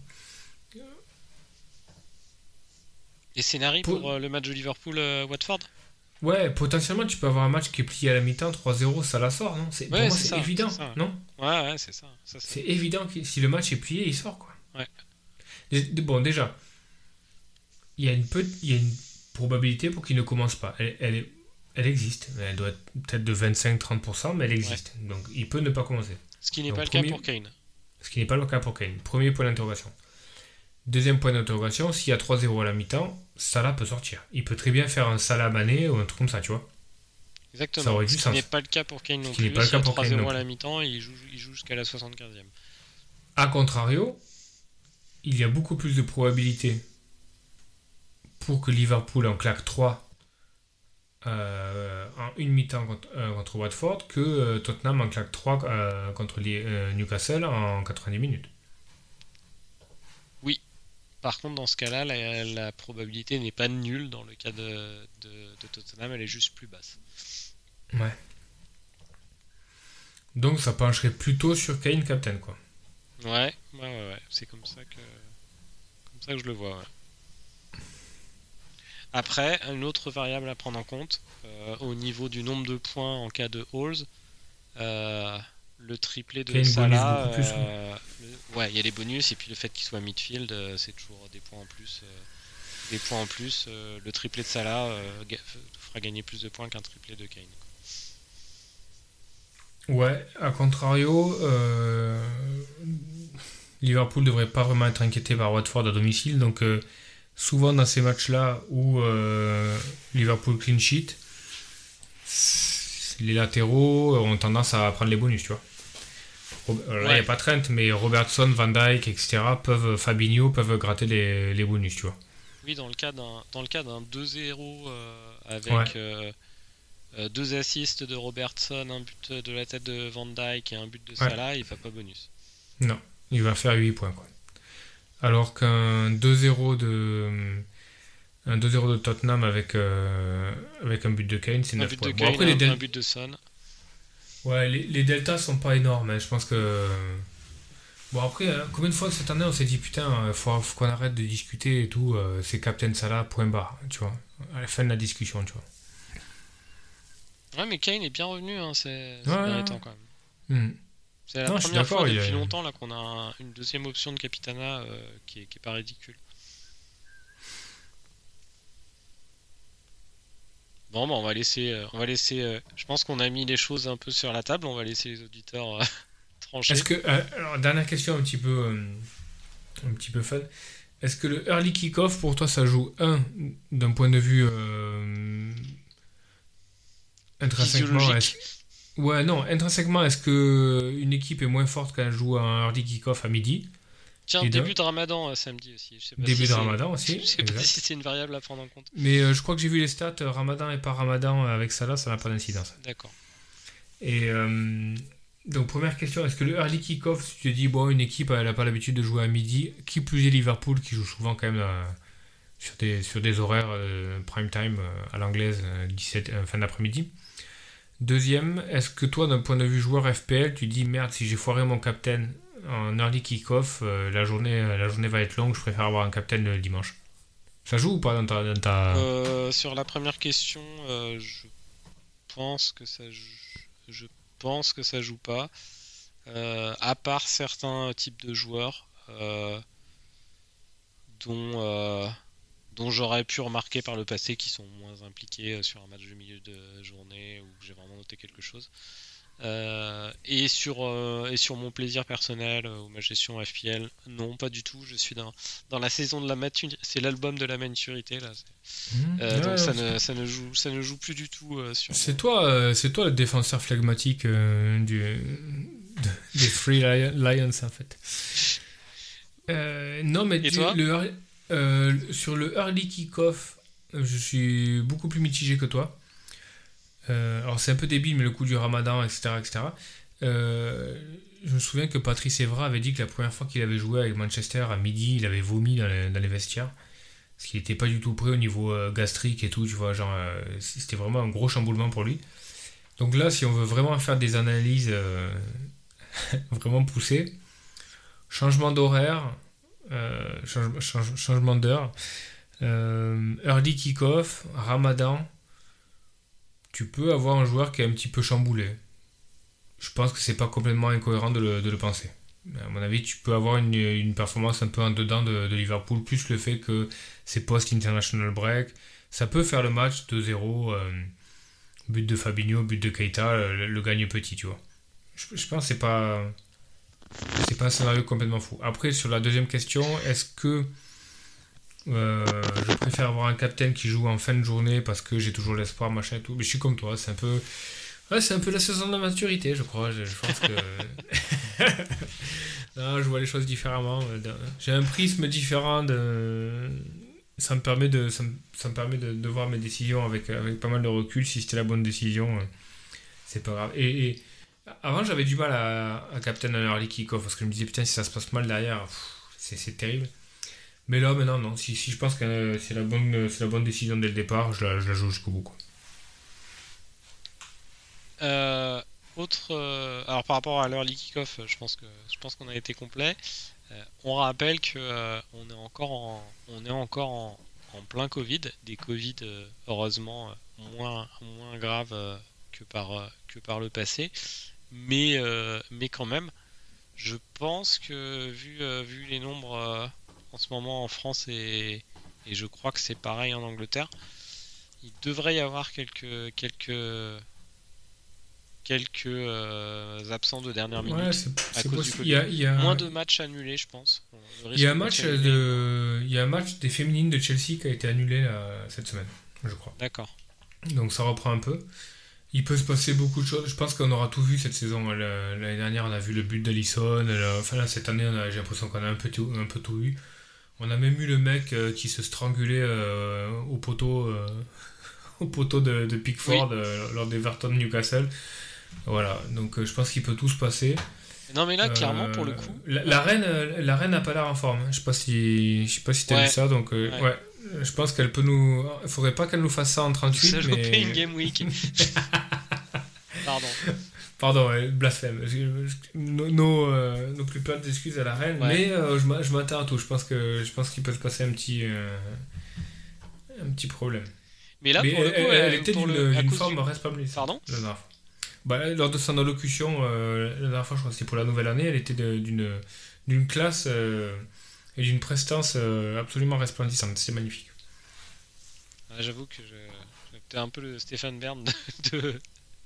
Les scénarios pour, euh, le match de Liverpool-Watford euh, Ouais, potentiellement, tu peux avoir un match qui est plié à la mi-temps, 3-0, ça la sort, non? Pour moi, c'est évident, non? Ouais, ouais, c'est ça. c'est évident que si le match est plié, il sort, quoi. Ouais. Bon, déjà, il y a une, peu, il y a une probabilité pour qu'il ne commence pas. Elle, elle, elle existe. Elle doit être peut-être de 25-30%, mais elle existe. Donc il peut ne pas commencer. Ce qui n'est pas le cas pour Kane. Ce qui n'est pas le cas pour Kane. Premier point d'interrogation. Deuxième point d'interrogation, s'il y a 3-0 à la mi-temps, Salah peut sortir. Il peut très bien faire un Salah Mané ou un truc comme ça, tu vois. Exactement. Ça aurait ce qui n'est pas le cas pour Kane non plus. N'est pas le cas pour 3-0 à la mi-temps, il joue, il joue jusqu'à la 75e. A contrario, il y a beaucoup plus de probabilités pour que Liverpool en claque 3 euh, en une mi-temps euh, contre, Watford que euh, Tottenham en claque 3 contre Newcastle en 90 minutes. Oui. Par contre, dans ce cas-là, la, probabilité n'est pas nulle dans le cas de, Tottenham, elle est juste plus basse. Ouais. Donc ça pencherait plutôt sur Kane captain quoi. Ouais, ouais, ouais, c'est comme ça que comme ça que je le vois. Ouais. Après, une autre variable à prendre en compte, euh, au niveau du nombre de points en cas de halls, euh, le triplé de Salah, euh, ouais, il y a les bonus et puis le fait qu'il soit midfield, c'est toujours des points en plus. des points en plus, le triplé de Salah fera gagner plus de points qu'un triplé de Kane. Ouais, à contrario, Liverpool devrait pas vraiment être inquiété par Watford à domicile, donc souvent dans ces matchs-là où euh, Liverpool clean sheet, les latéraux ont tendance à prendre les bonus, tu vois. Là, il n'y a pas Trent, mais Robertson, Van Dyke, etc. peuvent, Fabinho peuvent gratter les, bonus, tu vois. Oui, dans le cas d'un, dans le cas d'un 2-0 euh, avec euh, deux assists de Robertson, un but de la tête de Van Dyke et un but de Salah, il ne fait pas bonus. Non, il va faire 8 points, quoi alors qu'un 2-0 de, Un 2-0 de Tottenham avec, euh, avec un but de Kane, c'est Un 9 but points. de Bon, après, les, un, del- un but de ouais, les, les deltas sont pas énormes. hein. Je pense que. Bon, après, hein, combien de fois cette année on s'est dit putain, euh, faut, faut qu'on arrête de discuter et tout, euh, c'est Captain Salah, point barre, tu vois. À la fin de la discussion, tu vois. Ouais, mais Kane est bien revenu, hein, c'est ouais. quand même. Hmm. C'est la Non, première fois d'accord, il y depuis a- longtemps là qu'on a un- une deuxième option de Capitana euh, qui, est, qui est pas ridicule. Bon, bah, on va laisser. euh, on va laisser euh, je pense qu'on a mis les choses un peu sur la table. On va laisser les auditeurs euh, trancher. Est-ce que. alors, dernière question un petit peu. un petit peu fun. Est-ce que le early kick-off, pour toi, ça joue, un, d'un point de vue. intrinsèquement. Physiologique. Ouais, non, intrinsèquement, est-ce que une équipe est moins forte quand elle joue un early kick-off à midi? Tiens, et début de Ramadan euh, samedi aussi. Je sais pas Début si de Ramadan aussi, Je sais pas exact. si c'est une variable à prendre en compte. Mais euh, je crois que j'ai vu les stats, euh, Ramadan et pas Ramadan avec Salah, ça n'a pas d'incidence. D'accord. Et euh, donc, première question, est-ce que le early kick-off, si tu te dis, bon, une équipe, elle n'a pas l'habitude de jouer à midi, qui plus est Liverpool, qui joue souvent quand même sur, des, sur des horaires prime time à l'anglaise, euh, 17, euh, fin d'après-midi? Deuxième, est-ce que toi, d'un point de vue joueur FPL, tu dis, merde, si j'ai foiré mon captain en early kick-off, euh, la, journée, la journée va être longue, je préfère avoir un captain le dimanche? Ça joue ou pas dans ta. Dans ta... Euh, sur la première question, euh, je pense que ça joue, je pense que ça joue pas. Euh, à part certains types de joueurs euh, dont, euh, dont j'aurais pu remarquer par le passé qui sont moins impliqués euh, sur un match de milieu de journée où j'ai vraiment noté quelque chose. Euh, et, sur, euh, et sur mon plaisir personnel euh, ou ma gestion FPL, non, pas du tout. Je suis dans, dans la saison de la maturité. C'est l'album de la maturité là. Ouais, donc ça ne, ça, ne joue, ça ne joue plus du tout sur. C'est toi, c'est toi le défenseur flegmatique euh, du, de- des Free Lion- Lions en fait. Non mais Et du- toi? le euh, sur le early kick-off, je suis beaucoup plus mitigé que toi. Euh, alors c'est un peu débile, mais le coup du Ramadan, etc., etc. Euh, je me souviens que Patrice Evra avait dit que la première fois qu'il avait joué avec Manchester à midi, il avait vomi dans les, vestiaires. Parce qu'il n'était pas du tout prêt au niveau gastrique et tout, tu vois, genre, c'était vraiment un gros chamboulement pour lui. Donc là, si on veut vraiment faire des analyses vraiment poussées, changement d'horaire, change- changement d'heure, euh, early kick-off, ramadan, tu peux avoir un joueur qui est un petit peu chamboulé. Je pense que c'est pas complètement incohérent de le, penser. À mon avis, tu peux avoir une, performance un peu en dedans de, Liverpool, plus le fait que c'est post-international break. Ça peut faire le match 2-0, euh, but de Fabinho, but de Keita, le, le gagne petit, tu vois. Je, je pense que c'est pas. C'est pas un scénario complètement fou. Après, sur la deuxième question, est-ce que euh, je préfère avoir un captain qui joue en fin de journée parce que j'ai toujours l'espoir, machin et tout Mais je suis comme toi, c'est un peu. Ouais, c'est un peu la saison de la maturité, je crois. Je, pense que. non, je vois les choses différemment. J'ai un prisme différent. Ça me permet de, ça me, permet de, voir mes décisions avec, avec pas mal de recul. Si c'était la bonne décision, euh, c'est pas grave. Et avant, j'avais du mal à, à captain early kick-off parce que je me disais, putain, si ça se passe mal derrière, c'est terrible. Mais là, maintenant, non. Si, si je pense que euh, c'est la, bonne- c'est la bonne décision dès le départ, je la, joue jusqu'au bout. Euh, autre, euh, alors par rapport à l'early kick-off, je pense qu'on a été complet. Euh, on rappelle que euh, on est encore en, on est encore en, plein Covid, des Covid euh, heureusement euh, moins moins graves euh, que par euh, que par le passé, mais euh, mais quand même, je pense que vu euh, vu les nombres euh, en ce moment en France et et je crois que c'est pareil en Angleterre, il devrait y avoir quelques quelques quelques absents de dernière minute. Ouais, c'est à c'est cause du possible. Il y a, il y a- Moins de matchs annulés, je pense. Il y a un match de, il y a un match des féminines de Chelsea qui a été annulé là, cette semaine, je crois. D'accord. Donc ça reprend un peu. Il peut se passer beaucoup de choses. Je pense qu'on aura tout vu cette saison. L'année dernière, on a vu le but d'Alisson. Enfin là, cette année, j'ai l'impression qu'on a un peu, tout, un peu tout vu. On a même eu le mec euh, qui se strangulait euh, au poteau, euh, au poteau de, de Pickford euh, lors d'Everton Newcastle. Voilà, donc je pense qu'il peut tout se passer. Non, mais là, clairement, pour le coup, La, la reine, la reine n'a pas l'air en forme. Je sais pas si, je sais pas si t'as Ouais. vu ça. Donc, Ouais. ouais. Je pense qu'elle peut nous. Il faudrait pas qu'elle nous fasse ça en 38. Ça mais... une Game Week. Pardon. Pardon, blasphème. Nos, nos, euh, nos, plus plates excuses à la reine, mais euh, je m'attends à tout. Je pense que je pense qu'il peut se passer un petit euh, un petit problème. Mais là, pour le coup, elle, était d'une forme du... Pardon bah, Lors de son allocution, la dernière fois, je crois que c'était pour la nouvelle année, elle était d'une d'une classe et d'une prestance absolument resplendissante. C'est magnifique. J'avoue que j'étais un peu le Stéphane Bern de,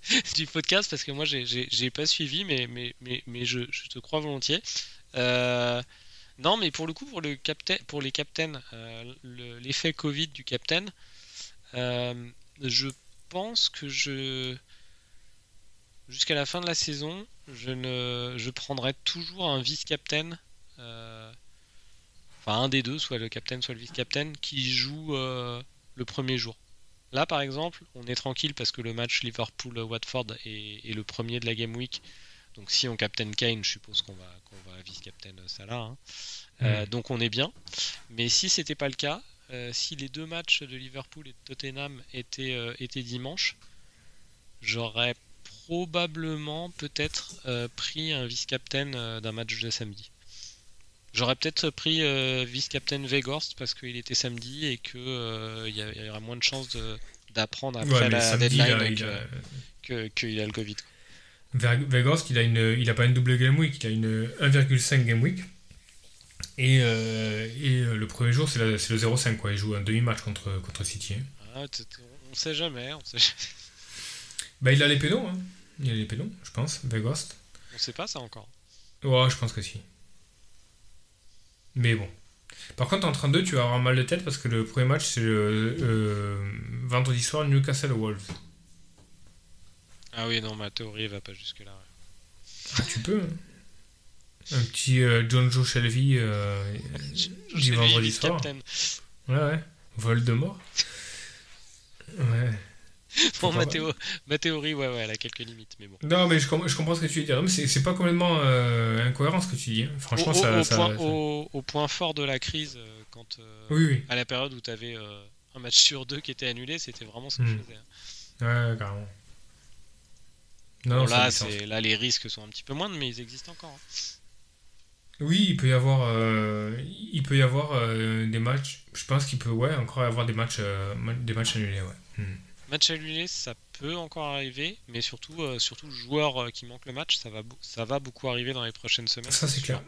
du podcast parce que moi j'ai pas suivi, mais, mais, mais, mais je, te crois volontiers. Euh, non, mais pour le coup, pour, le pour les captains, euh, l'effet Covid du captain, euh, je pense que je. Jusqu'à la fin de la saison, je, ne, je prendrai toujours un vice-captain. Enfin, un des deux, soit le captain, soit le vice-captain, qui joue le premier jour. Là, par exemple, on est tranquille parce que le match Liverpool-Watford est, le premier de la Game Week. Donc, si on captain Kane, je suppose qu'on va, qu'on va vice-captain Salah. Hein. Euh, donc, on est bien. Mais si c'était pas le cas, euh, si les deux matchs de Liverpool et de Tottenham étaient, euh, étaient dimanche, j'aurais probablement peut-être pris un vice-captain d'un match de samedi. J'aurais peut-être pris euh, vice-captain Vegorst parce qu'il était samedi et qu'il euh, il y, aurait moins de chances d'apprendre après la deadline qu'il que, a le Covid. Vegorst, il a, une, il a pas une double game week, il a une 1,5 game week. Et, euh, et le premier jour, c'est le 0-5. Il joue un demi-match contre, contre City. Hein. Ah, on sait jamais. On sait jamais. Bah, il a les pédons. Hein. Il a les pédons, je pense, Vegorst. On sait pas ça encore. Ouais, je pense que si. Mais bon. Par contre, en 32, tu vas avoir mal de tête parce que le premier match, c'est le euh, vendredi soir, Newcastle Wolves. Ah oui, non, ma théorie va pas jusque-là. Ah, tu peux. Hein. Un petit euh, John Joe Shelby euh, du vendredi soir. Ouais, ouais. Vol de mort. Ouais. bon, ma, théorie, ouais, ouais, elle a quelques limites, mais bon. Non, mais je, je comprends ce que tu veux dire. Mais c'est pas complètement euh, incohérent ce que tu dis. Franchement, au, ça, au, ça, point, Au, point, fort de la crise, euh, quand euh, oui, oui. à la période où tu avais un match sur deux qui était annulé, c'était vraiment ce que je hmm. faisais. Hein. Ouais, carrément. Non, là, là, les risques sont un petit peu moindres, mais ils existent encore. Hein. Oui, il peut y avoir, il peut y avoir des matchs. Je pense qu'il peut, ouais, encore y avoir des matchs, des matchs annulés, ouais. Hmm. Match annulé, ça peut encore arriver, mais surtout, euh, surtout le joueur euh, qui manque le match, ça va, ça va beaucoup arriver dans les prochaines semaines. Ça, c'est clair.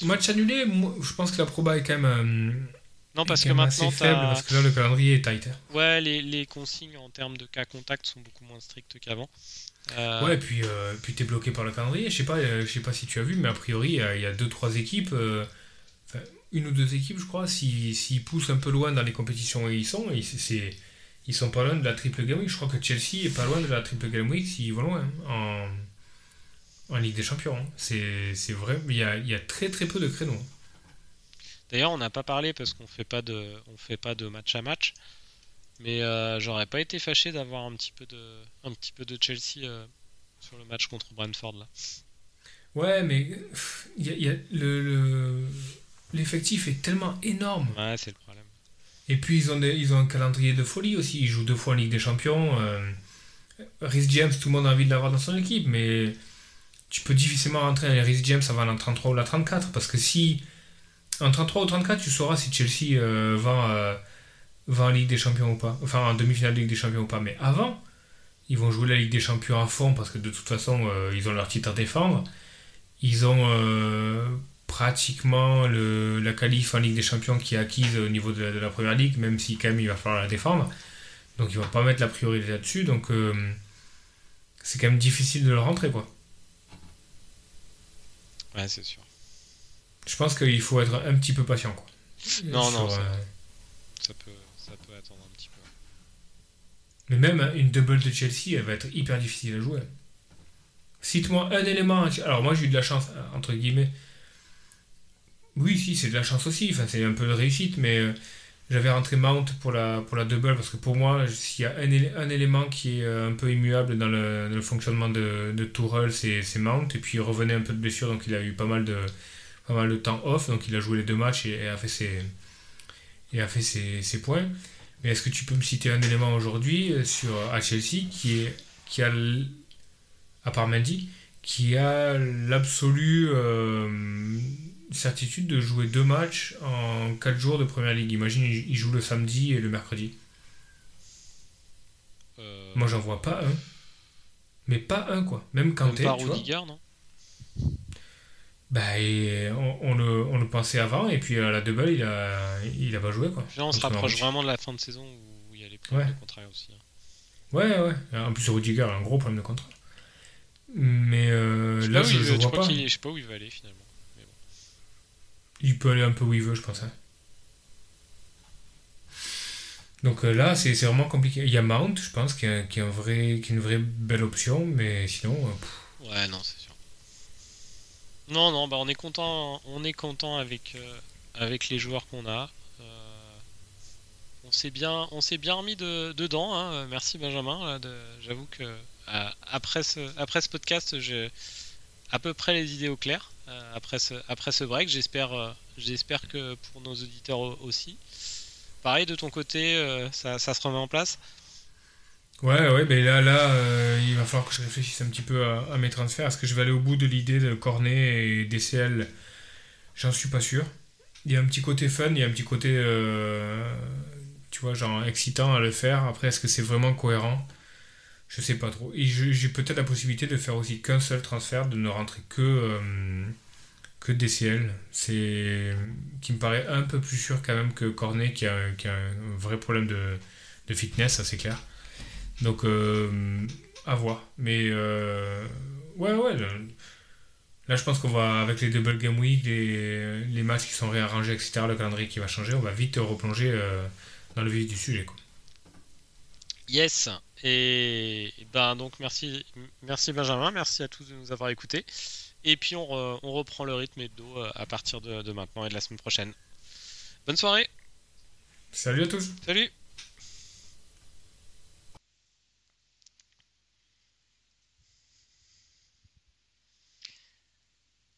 Match annulé, je pense que la proba est quand même. Euh, non, parce que maintenant. faible, parce que là, le calendrier est tight. Ouais, les, les, consignes en termes de cas contact sont beaucoup moins strictes qu'avant. Ouais, et puis, puis t'es bloqué par le calendrier. Je sais pas, je sais pas si tu as vu, mais a priori, il y a deux, trois équipes. une ou deux équipes, je crois, s'ils si, poussent un peu loin dans les compétitions où ils sont, c'est ils sont pas loin de la triple game week. Je crois que Chelsea est pas loin de la triple game week s'ils vont loin hein, en, en Ligue des Champions. Hein. C'est vrai, il y a, il y a très très peu de créneaux. D'ailleurs, on n'a pas parlé parce qu'on fait pas de, on fait pas de match à match. Mais euh, j'aurais pas été fâché d'avoir un petit peu de, un petit peu de Chelsea euh, sur le match contre Brentford là. Ouais, mais il y a, le l'effectif est tellement énorme. Ouais, c'est le problème. Et puis ils ont, ils ont un calendrier de folie aussi. Ils jouent deux fois en Ligue des Champions. Euh, Rhys James, tout le monde a envie de l'avoir dans son équipe, mais tu peux difficilement rentrer dans les Rhys James avant la 33 ou la 34. Parce que si en 33 ou 34, tu sauras si Chelsea euh, va, euh, va en Ligue des Champions ou pas. Enfin, en demi-finale de Ligue des Champions ou pas. Mais avant, ils vont jouer la Ligue des Champions à fond parce que de toute façon, ils ont leur titre à défendre. Ils ont pratiquement le, la qualif en Ligue des Champions qui est acquise au niveau de la, Première Ligue, même si quand même il va falloir la défendre. Donc il va pas mettre la priorité là-dessus. Donc euh, c'est quand même difficile de le rentrer quoi. Ouais, c'est sûr. Je pense qu'il faut être un petit peu patient quoi. Non, non, ça, euh, ça, peut, ça peut attendre un petit peu. Mais même une double de Chelsea, elle va être hyper difficile à jouer. Cite-moi un élément. Alors moi j'ai eu de la chance, entre guillemets oui, si, c'est de la chance aussi. Enfin, c'est un peu de réussite, mais euh, j'avais rentré Mount pour la, double parce que pour moi, s'il y a un, élément qui est euh, un peu immuable dans le, fonctionnement de, de Tourelle, c'est Mount. Et puis il revenait un peu de blessure, donc il a eu pas mal de, pas mal de temps off. Donc il a joué les deux matchs et, a fait ses, points. Mais est-ce que tu peux me citer un élément aujourd'hui euh, sur à qui est qui a à part Mendy qui a l'absolue euh, certitude de jouer deux matchs en quatre jours de première ligue. Imagine il joue le samedi et le mercredi. Euh, Moi j'en vois pas un. Mais pas un quoi. Même même Kanté, pas tu. Rudiger, non? Bah, et on, on le, on le pensait avant, et puis à la double, il a, il a pas joué, quoi. Là, on se rapproche vraiment de la fin de saison où il y a les problèmes de contrat aussi. hein. Ouais, ouais. En plus, Rudiger a un gros problème de contrat. Mais euh, Je là, je, je veut- vois pas. je sais pas où il va aller finalement. Il peut aller un peu où il veut, je pense. hein. Donc euh, là, c'est vraiment compliqué. Il y a Mount, je pense, qui est, qui est un vrai, qui une vraie belle option, mais sinon, euh, Ouais, non, c'est sûr. Non, non, bah on est content, on est content avec euh, avec les joueurs qu'on a. On s'est bien, bien remis de- dedans. hein. Merci Benjamin. J'avoue que après ce après ce podcast, j'ai à peu près les idées au clair. Euh, après ce après ce break, j'espère euh, j'espère que pour nos auditeurs au- aussi. Pareil de ton côté, euh, ça, ça se remet en place? Ouais, ouais, mais là, là il va falloir que je réfléchisse un petit peu à, mes transferts. Est-ce que je vais aller au bout de l'idée de Cornet et DCL J'en suis pas sûr. Il y a un petit côté fun, il y a un petit côté, tu vois, genre excitant à le faire. Après, est-ce que c'est vraiment cohérent? Je sais pas trop. Et j'ai peut-être la possibilité de faire aussi qu'un seul transfert, de ne rentrer que, euh, que DCL. C'est qui me paraît un peu plus sûr quand même que Cornet, qui a, qui a un vrai problème de, de fitness, ça c'est clair. Donc, euh, à voir. Mais, euh, ouais, ouais. Là, je pense qu'on va, avec les double game week, les, les matchs qui sont réarrangés, etc., le calendrier qui va changer, on va vite replonger dans le vif du sujet. Yes. Et ben donc merci, merci Benjamin, merci à tous de nous avoir écoutés. Et puis on, re- on reprend le rythme hebdo euh, à partir de, de maintenant et de la semaine prochaine. Bonne soirée. Salut à tous! Salut.